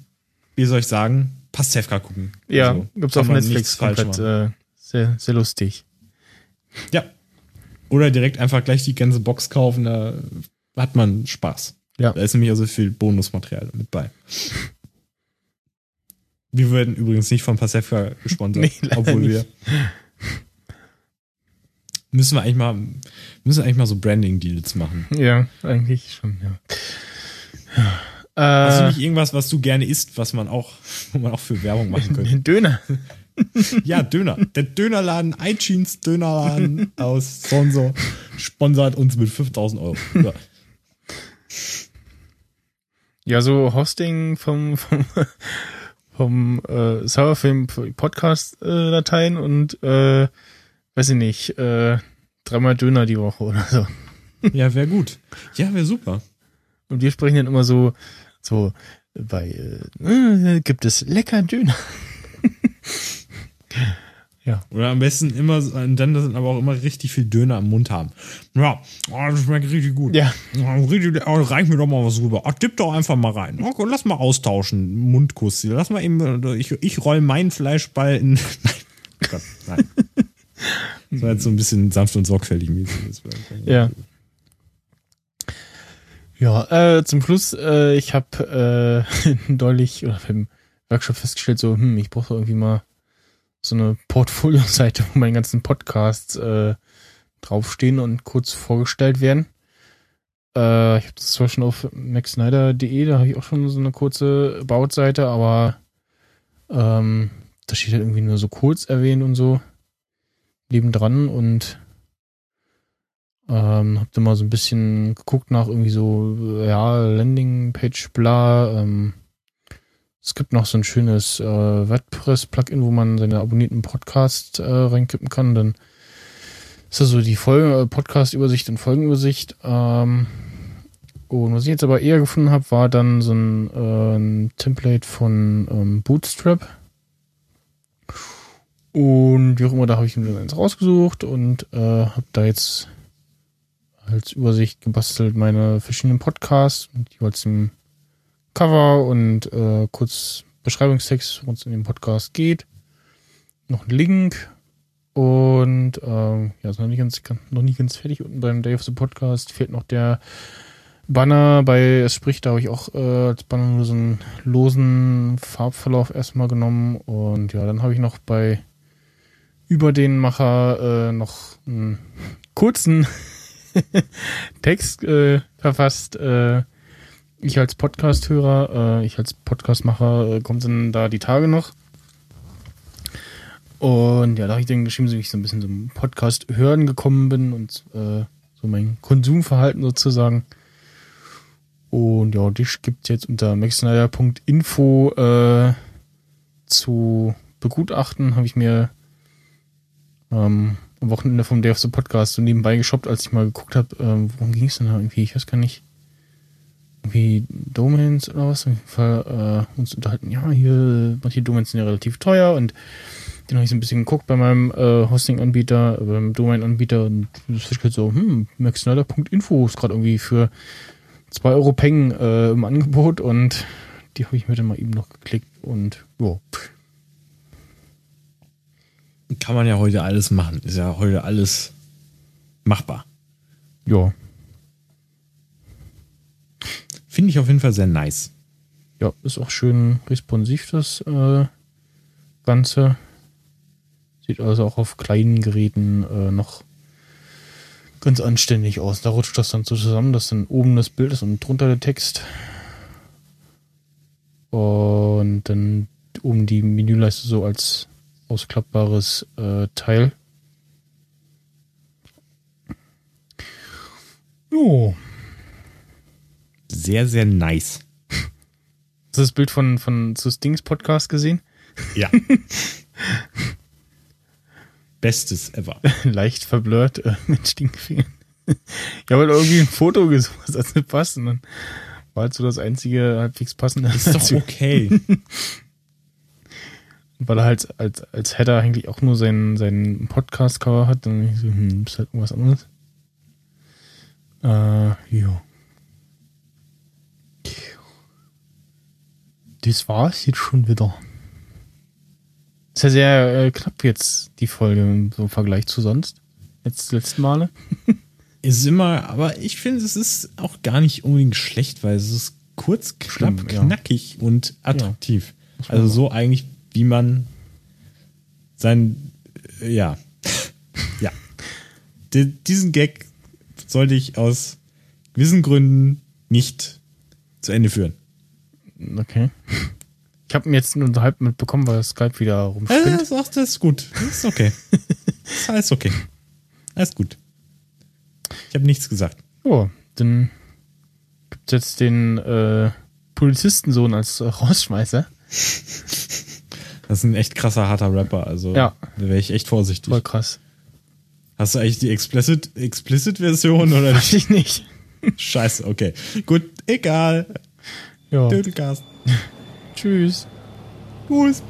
wie soll ich sagen, Pastewka gucken. Ja, Also, gibt's auf Netflix komplett, äh, sehr, sehr lustig. Ja. Oder direkt einfach gleich die ganze Box kaufen, da hat man Spaß. Ja. Da ist nämlich also viel Bonusmaterial mit bei. Wir werden übrigens nicht von Pastewka gesponsert, *laughs* Nee, obwohl wir *laughs* müssen wir eigentlich mal müssen wir eigentlich mal so Branding Deals machen. Ja, eigentlich schon, ja. ja. Hast du Äh, nicht irgendwas, was du gerne isst, was man auch, wo man auch für Werbung machen könnte? den *laughs* Döner. Ja, Döner. Der Dönerladen, iTunes Dönerladen aus so und so, sponsert uns mit 5000 Euro. Ja. Ja, so Hosting vom, vom, vom äh, Serverfilm Podcast-Dateien und äh, weiß ich nicht, äh, dreimal Döner die Woche oder so. Ja, wäre gut. Ja, wäre super. Und wir sprechen dann immer so, so bei äh, äh, gibt es lecker Döner. *laughs* Oder am besten immer, dann sind aber auch immer richtig viel Döner am Mund haben. Ja, oh, das schmeckt richtig gut. Ja. Ja, richtig, oh, reich mir doch mal was rüber. Ach, tipp doch einfach mal rein. Oh, lass mal austauschen. Mundkuss. Lass mal eben, ich, ich roll meinen Fleischball in. *laughs* Nein. Oh Gott, nein. Das war jetzt so ein bisschen sanft und sorgfältig mäßig. Ja. Ja, äh, zum Schluss, äh, ich habe äh, *laughs* neulich oder beim Workshop festgestellt, so, hm, ich brauche irgendwie mal so eine Portfolio-Seite, *laughs* wo meine ganzen Podcasts äh, draufstehen und kurz vorgestellt werden. Äh, ich habe das zwar schon auf maxsnyder.de, da habe ich auch schon so eine kurze Bautseite, aber ähm, da steht halt irgendwie nur so kurz erwähnt und so nebendran und ähm, hab da mal so ein bisschen geguckt nach irgendwie so, ja, Landingpage, bla. Ähm, es gibt noch so ein schönes äh, WordPress-Plugin, wo man seine abonnierten Podcasts äh, reinkippen kann. Dann ist das so die Folge, äh, Podcast-Übersicht und Folgenübersicht. Ähm, und was ich jetzt aber eher gefunden habe, war dann so ein, äh, ein Template von ähm, Bootstrap. Und wie auch immer, da habe ich mir eins rausgesucht und äh, habe da jetzt als Übersicht gebastelt meine verschiedenen Podcasts mit jeweils dem Cover und äh, kurz Beschreibungstext, worum es in dem Podcast geht. Noch ein Link und ähm, ja, ist noch nicht ganz noch nicht ganz fertig. Unten beim Day of the Podcast fehlt noch der Banner. Bei Es spricht, da habe ich auch äh, als Banner nur so einen losen Farbverlauf erstmal genommen. Und ja, dann habe ich noch bei über den Macher äh, noch einen kurzen *laughs* Text äh, verfasst. Äh, ich als Podcast-Hörer, äh, ich als Podcast-Macher, äh, kommt dann da die Tage noch. Und ja, da habe ich dann geschrieben, wie ich so ein bisschen zum Podcast hören gekommen bin und äh, so mein Konsumverhalten sozusagen. Und ja, das gibt's jetzt unter maxsnyder.info äh, zu begutachten. Habe ich mir ähm, am Wochenende vom Day of the Podcast so nebenbei geshoppt, als ich mal geguckt habe, ähm, worum ging es denn da irgendwie? Ich weiß gar nicht. Irgendwie Domains oder was? Auf jeden Fall äh, uns unterhalten, ja, hier, manche Domains sind ja relativ teuer und Den habe ich so ein bisschen geguckt bei meinem äh, Hosting-Anbieter, beim Domain-Anbieter und das ist halt so, hm, maxsnyder.info ist gerade irgendwie für 2 Euro Peng äh, im Angebot und die habe ich mir dann mal eben noch geklickt und ja. Kann man ja heute alles machen. Ist ja heute alles machbar. Ja. Finde ich auf jeden Fall sehr nice. Ja, ist auch schön responsiv, das äh, Ganze. Sieht also auch auf kleinen Geräten äh, noch ganz anständig aus. Da rutscht das dann so zusammen, dass dann oben das Bild ist und drunter der Text. Und dann oben die Menüleiste so als ausklappbares äh, Teil. Jo. Sehr, sehr nice. Hast du das Bild von, von zu Stings Podcast gesehen? Ja. *laughs* Bestes ever. *laughs* Leicht verblurrt äh, mit Stinkfingern. *laughs* Ich habe halt irgendwie ein Foto gesucht, was das nicht passt. Und dann war halt so das einzige halbwegs passende. Ist doch okay. Weil er halt als, als Header eigentlich auch nur seinen, seinen Podcast-Cover hat. Und ich so, hm, ist halt irgendwas anderes. Äh, jo. Das war's jetzt schon wieder. Ist ja sehr äh, knapp jetzt, die Folge, im so im Vergleich zu sonst. Jetzt letzten Male. *laughs* ist immer, aber ich finde, es ist auch gar nicht unbedingt schlecht, weil es ist kurz, knapp, Stimmt, ja. knackig und attraktiv. Man also so eigentlich, wie man sein, äh, ja, *laughs* ja. D diesen Gag sollte ich aus gewissen Gründen nicht zu Ende führen. Okay. Ich habe ihn jetzt nur halb mitbekommen, weil Skype wieder Äh, rumspinnt. das, das ist gut. Das ist okay. das *laughs* ist alles okay. Alles gut. Ich habe nichts gesagt. Jo, dann gibt's jetzt den äh, Polizistensohn als äh, Rausschmeißer. Das ist ein echt krasser, harter Rapper. Also Ja. da wäre ich echt vorsichtig. Voll krass. Hast du eigentlich die Explicit- Explicit-Version oder Weiß ich nicht. Scheiße, okay. Gut, egal. Ja. Dödelcast. *laughs* Tschüss. Tschüss.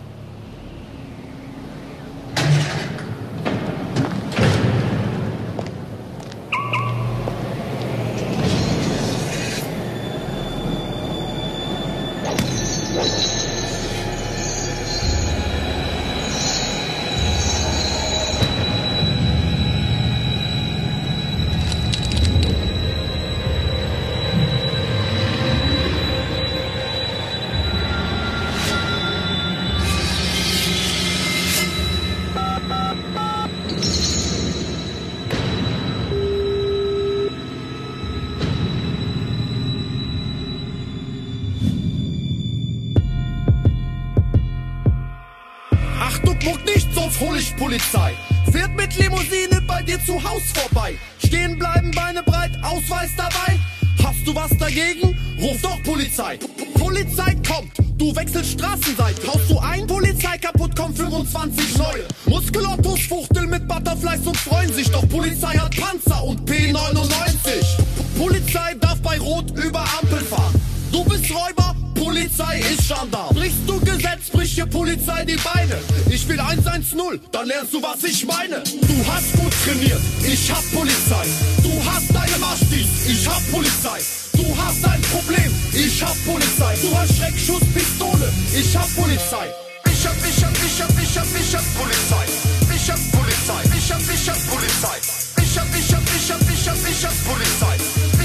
Polizei. Du hast ein Problem, ich hab Polizei. Du hast Schreckschusspistole, ich hab Polizei. Ich hab, ich hab, ich hab, ich hab, ich hab Polizei. Ich hab Polizei, ich hab, ich hab Polizei. Ich hab, ich hab, ich hab, ich hab, ich hab Polizei.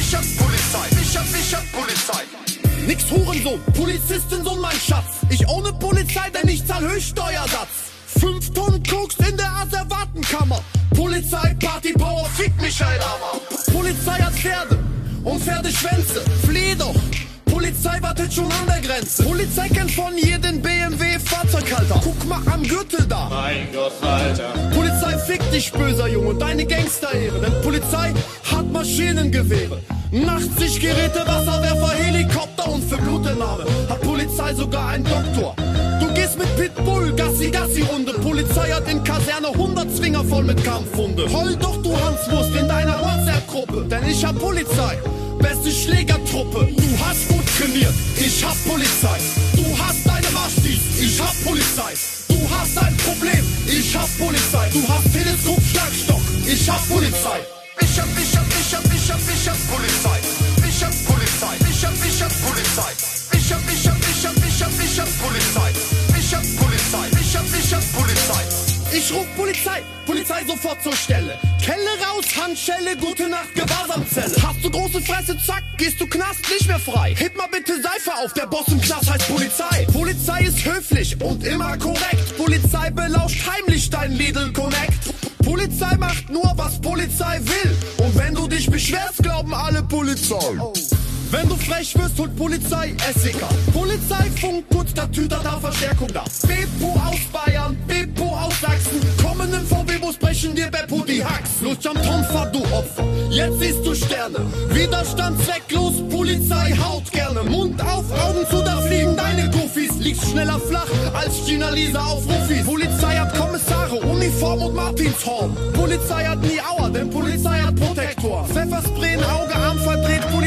Ich hab Polizei, ich hab, ich hab Polizei. Nix Hurensohn, Polizistin, so mein Schatz. Ich ohne Polizei, denn ich zahl Höchststeuersatz. Fünf Tonnen Koks in der Asservatenkammer. Polizei, Party, Power, fick mich, Alter. Polizei hat Pferde und Pferdeschwänze. Flieh doch. Polizei wartet schon an der Grenze. Polizei kennt von jedem BMW Fahrzeughalter. Guck mal am Gürtel da. Mein Gott, Alter. Polizei fick dich, böser Junge, deine Gangsterehre. Denn Polizei hat Maschinengewehre. Nachtsichtgeräte, Wasserwerfer, Helikopter und für Blutentnahme hat Polizei sogar einen Doktor. Du gehst mit Pitbull, Gassi, Gassi-Runde. Polizei hat in Kaserne 100 Zwinger voll mit Kampfhunde. Heul doch, du Hanswurst, in deiner WhatsApp-Gruppe. Denn ich hab Polizei, beste Schlägertruppe. Du hast gut trainiert, ich hab Polizei. Du hast deine Maschtis, ich hab Polizei. Du hast ein Problem, Ich hab Polizei. Du hast Teleskop, Schlagstock. Ich hab Polizei. Ich hab, ich hab, ich hab, ich hab, ich hab Polizei. Ich hab Polizei. Ich hab, ich hab Polizei. Ich hab, ich hab, ich hab, ich hab. Ich hab Polizei. Ich hab, Polizei. Ich ruf Polizei, Polizei sofort zur Stelle. Kelle raus, Handschelle, gute Nacht, Gewahrsamzelle. Hast du große Fresse, zack, gehst du Knast nicht mehr frei. Heb mal bitte Seife auf, der Boss im Knast heißt Polizei. Polizei ist höflich und immer korrekt. Polizei belauscht heimlich dein Lidl Connect. Polizei macht nur, was Polizei will. Und wenn du dich beschwerst, glauben alle Polizei. Wenn du frech wirst, holt Polizei Essiger. Polizeifunk, kurz der Tüter da Verstärkung da. Beppo aus Bayern, Beppo aus Sachsen. Kommen im VW-Bus, brechen dir Beppo die Hacks. Los, jump Tonfa, du Opfer. Jetzt siehst du Sterne. Widerstand zwecklos, Polizei haut gerne. Mund auf, Augen zu, da fliegen deine Goofies. Liegst schneller flach als Gina Lisa auf Rufis. Polizei hat Kommissare, Uniform und Martinshorn. Polizei hat nie Auer, denn Polizei hat Protektor. Pfefferspray in Auge, Arm verdreht, Polizei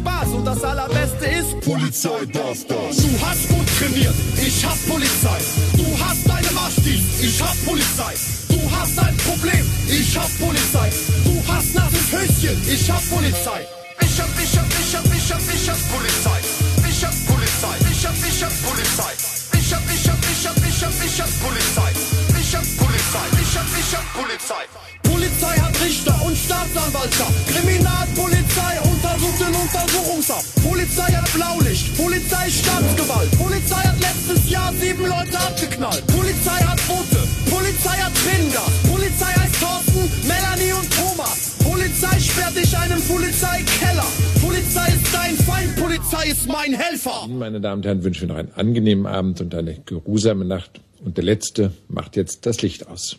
Spaß. Und das allerbeste ist, Polizei darf das. Du hast gut trainiert, ich hab Polizei. Du hast deine Maschtis, ich hab Polizei. Du hast ein Problem, ich hab Polizei. Du hast nasses Höschen, ich hab Polizei. Ich hab, ich hab, ich hab, ich hab, ich hab Polizei. Ich hab Polizei, ich hab, ich hab Polizei. Ich hab, ich hab, ich hab, ich hab, ich hab Polizei. Ich hab Polizei, ich hab, ich hab Polizei. Polizei hat Richter und Staatsanwalter. Kriminalpolizei untersucht den Untersuchungshaft. Polizei hat Blaulicht, Polizei Staatsgewalt. Polizei hat letztes Jahr sieben Leute abgeknallt. Polizei hat Boote, Polizei hat Tränengas. Polizei heißt Thorsten, Melanie und Thomas. Polizei sperrt dich einen Polizeikeller. Polizei ist dein Feind, Polizei ist mein Helfer. Meine Damen und Herren, wünschen wir noch einen angenehmen Abend und eine geruhsame Nacht. Und der Letzte macht jetzt das Licht aus.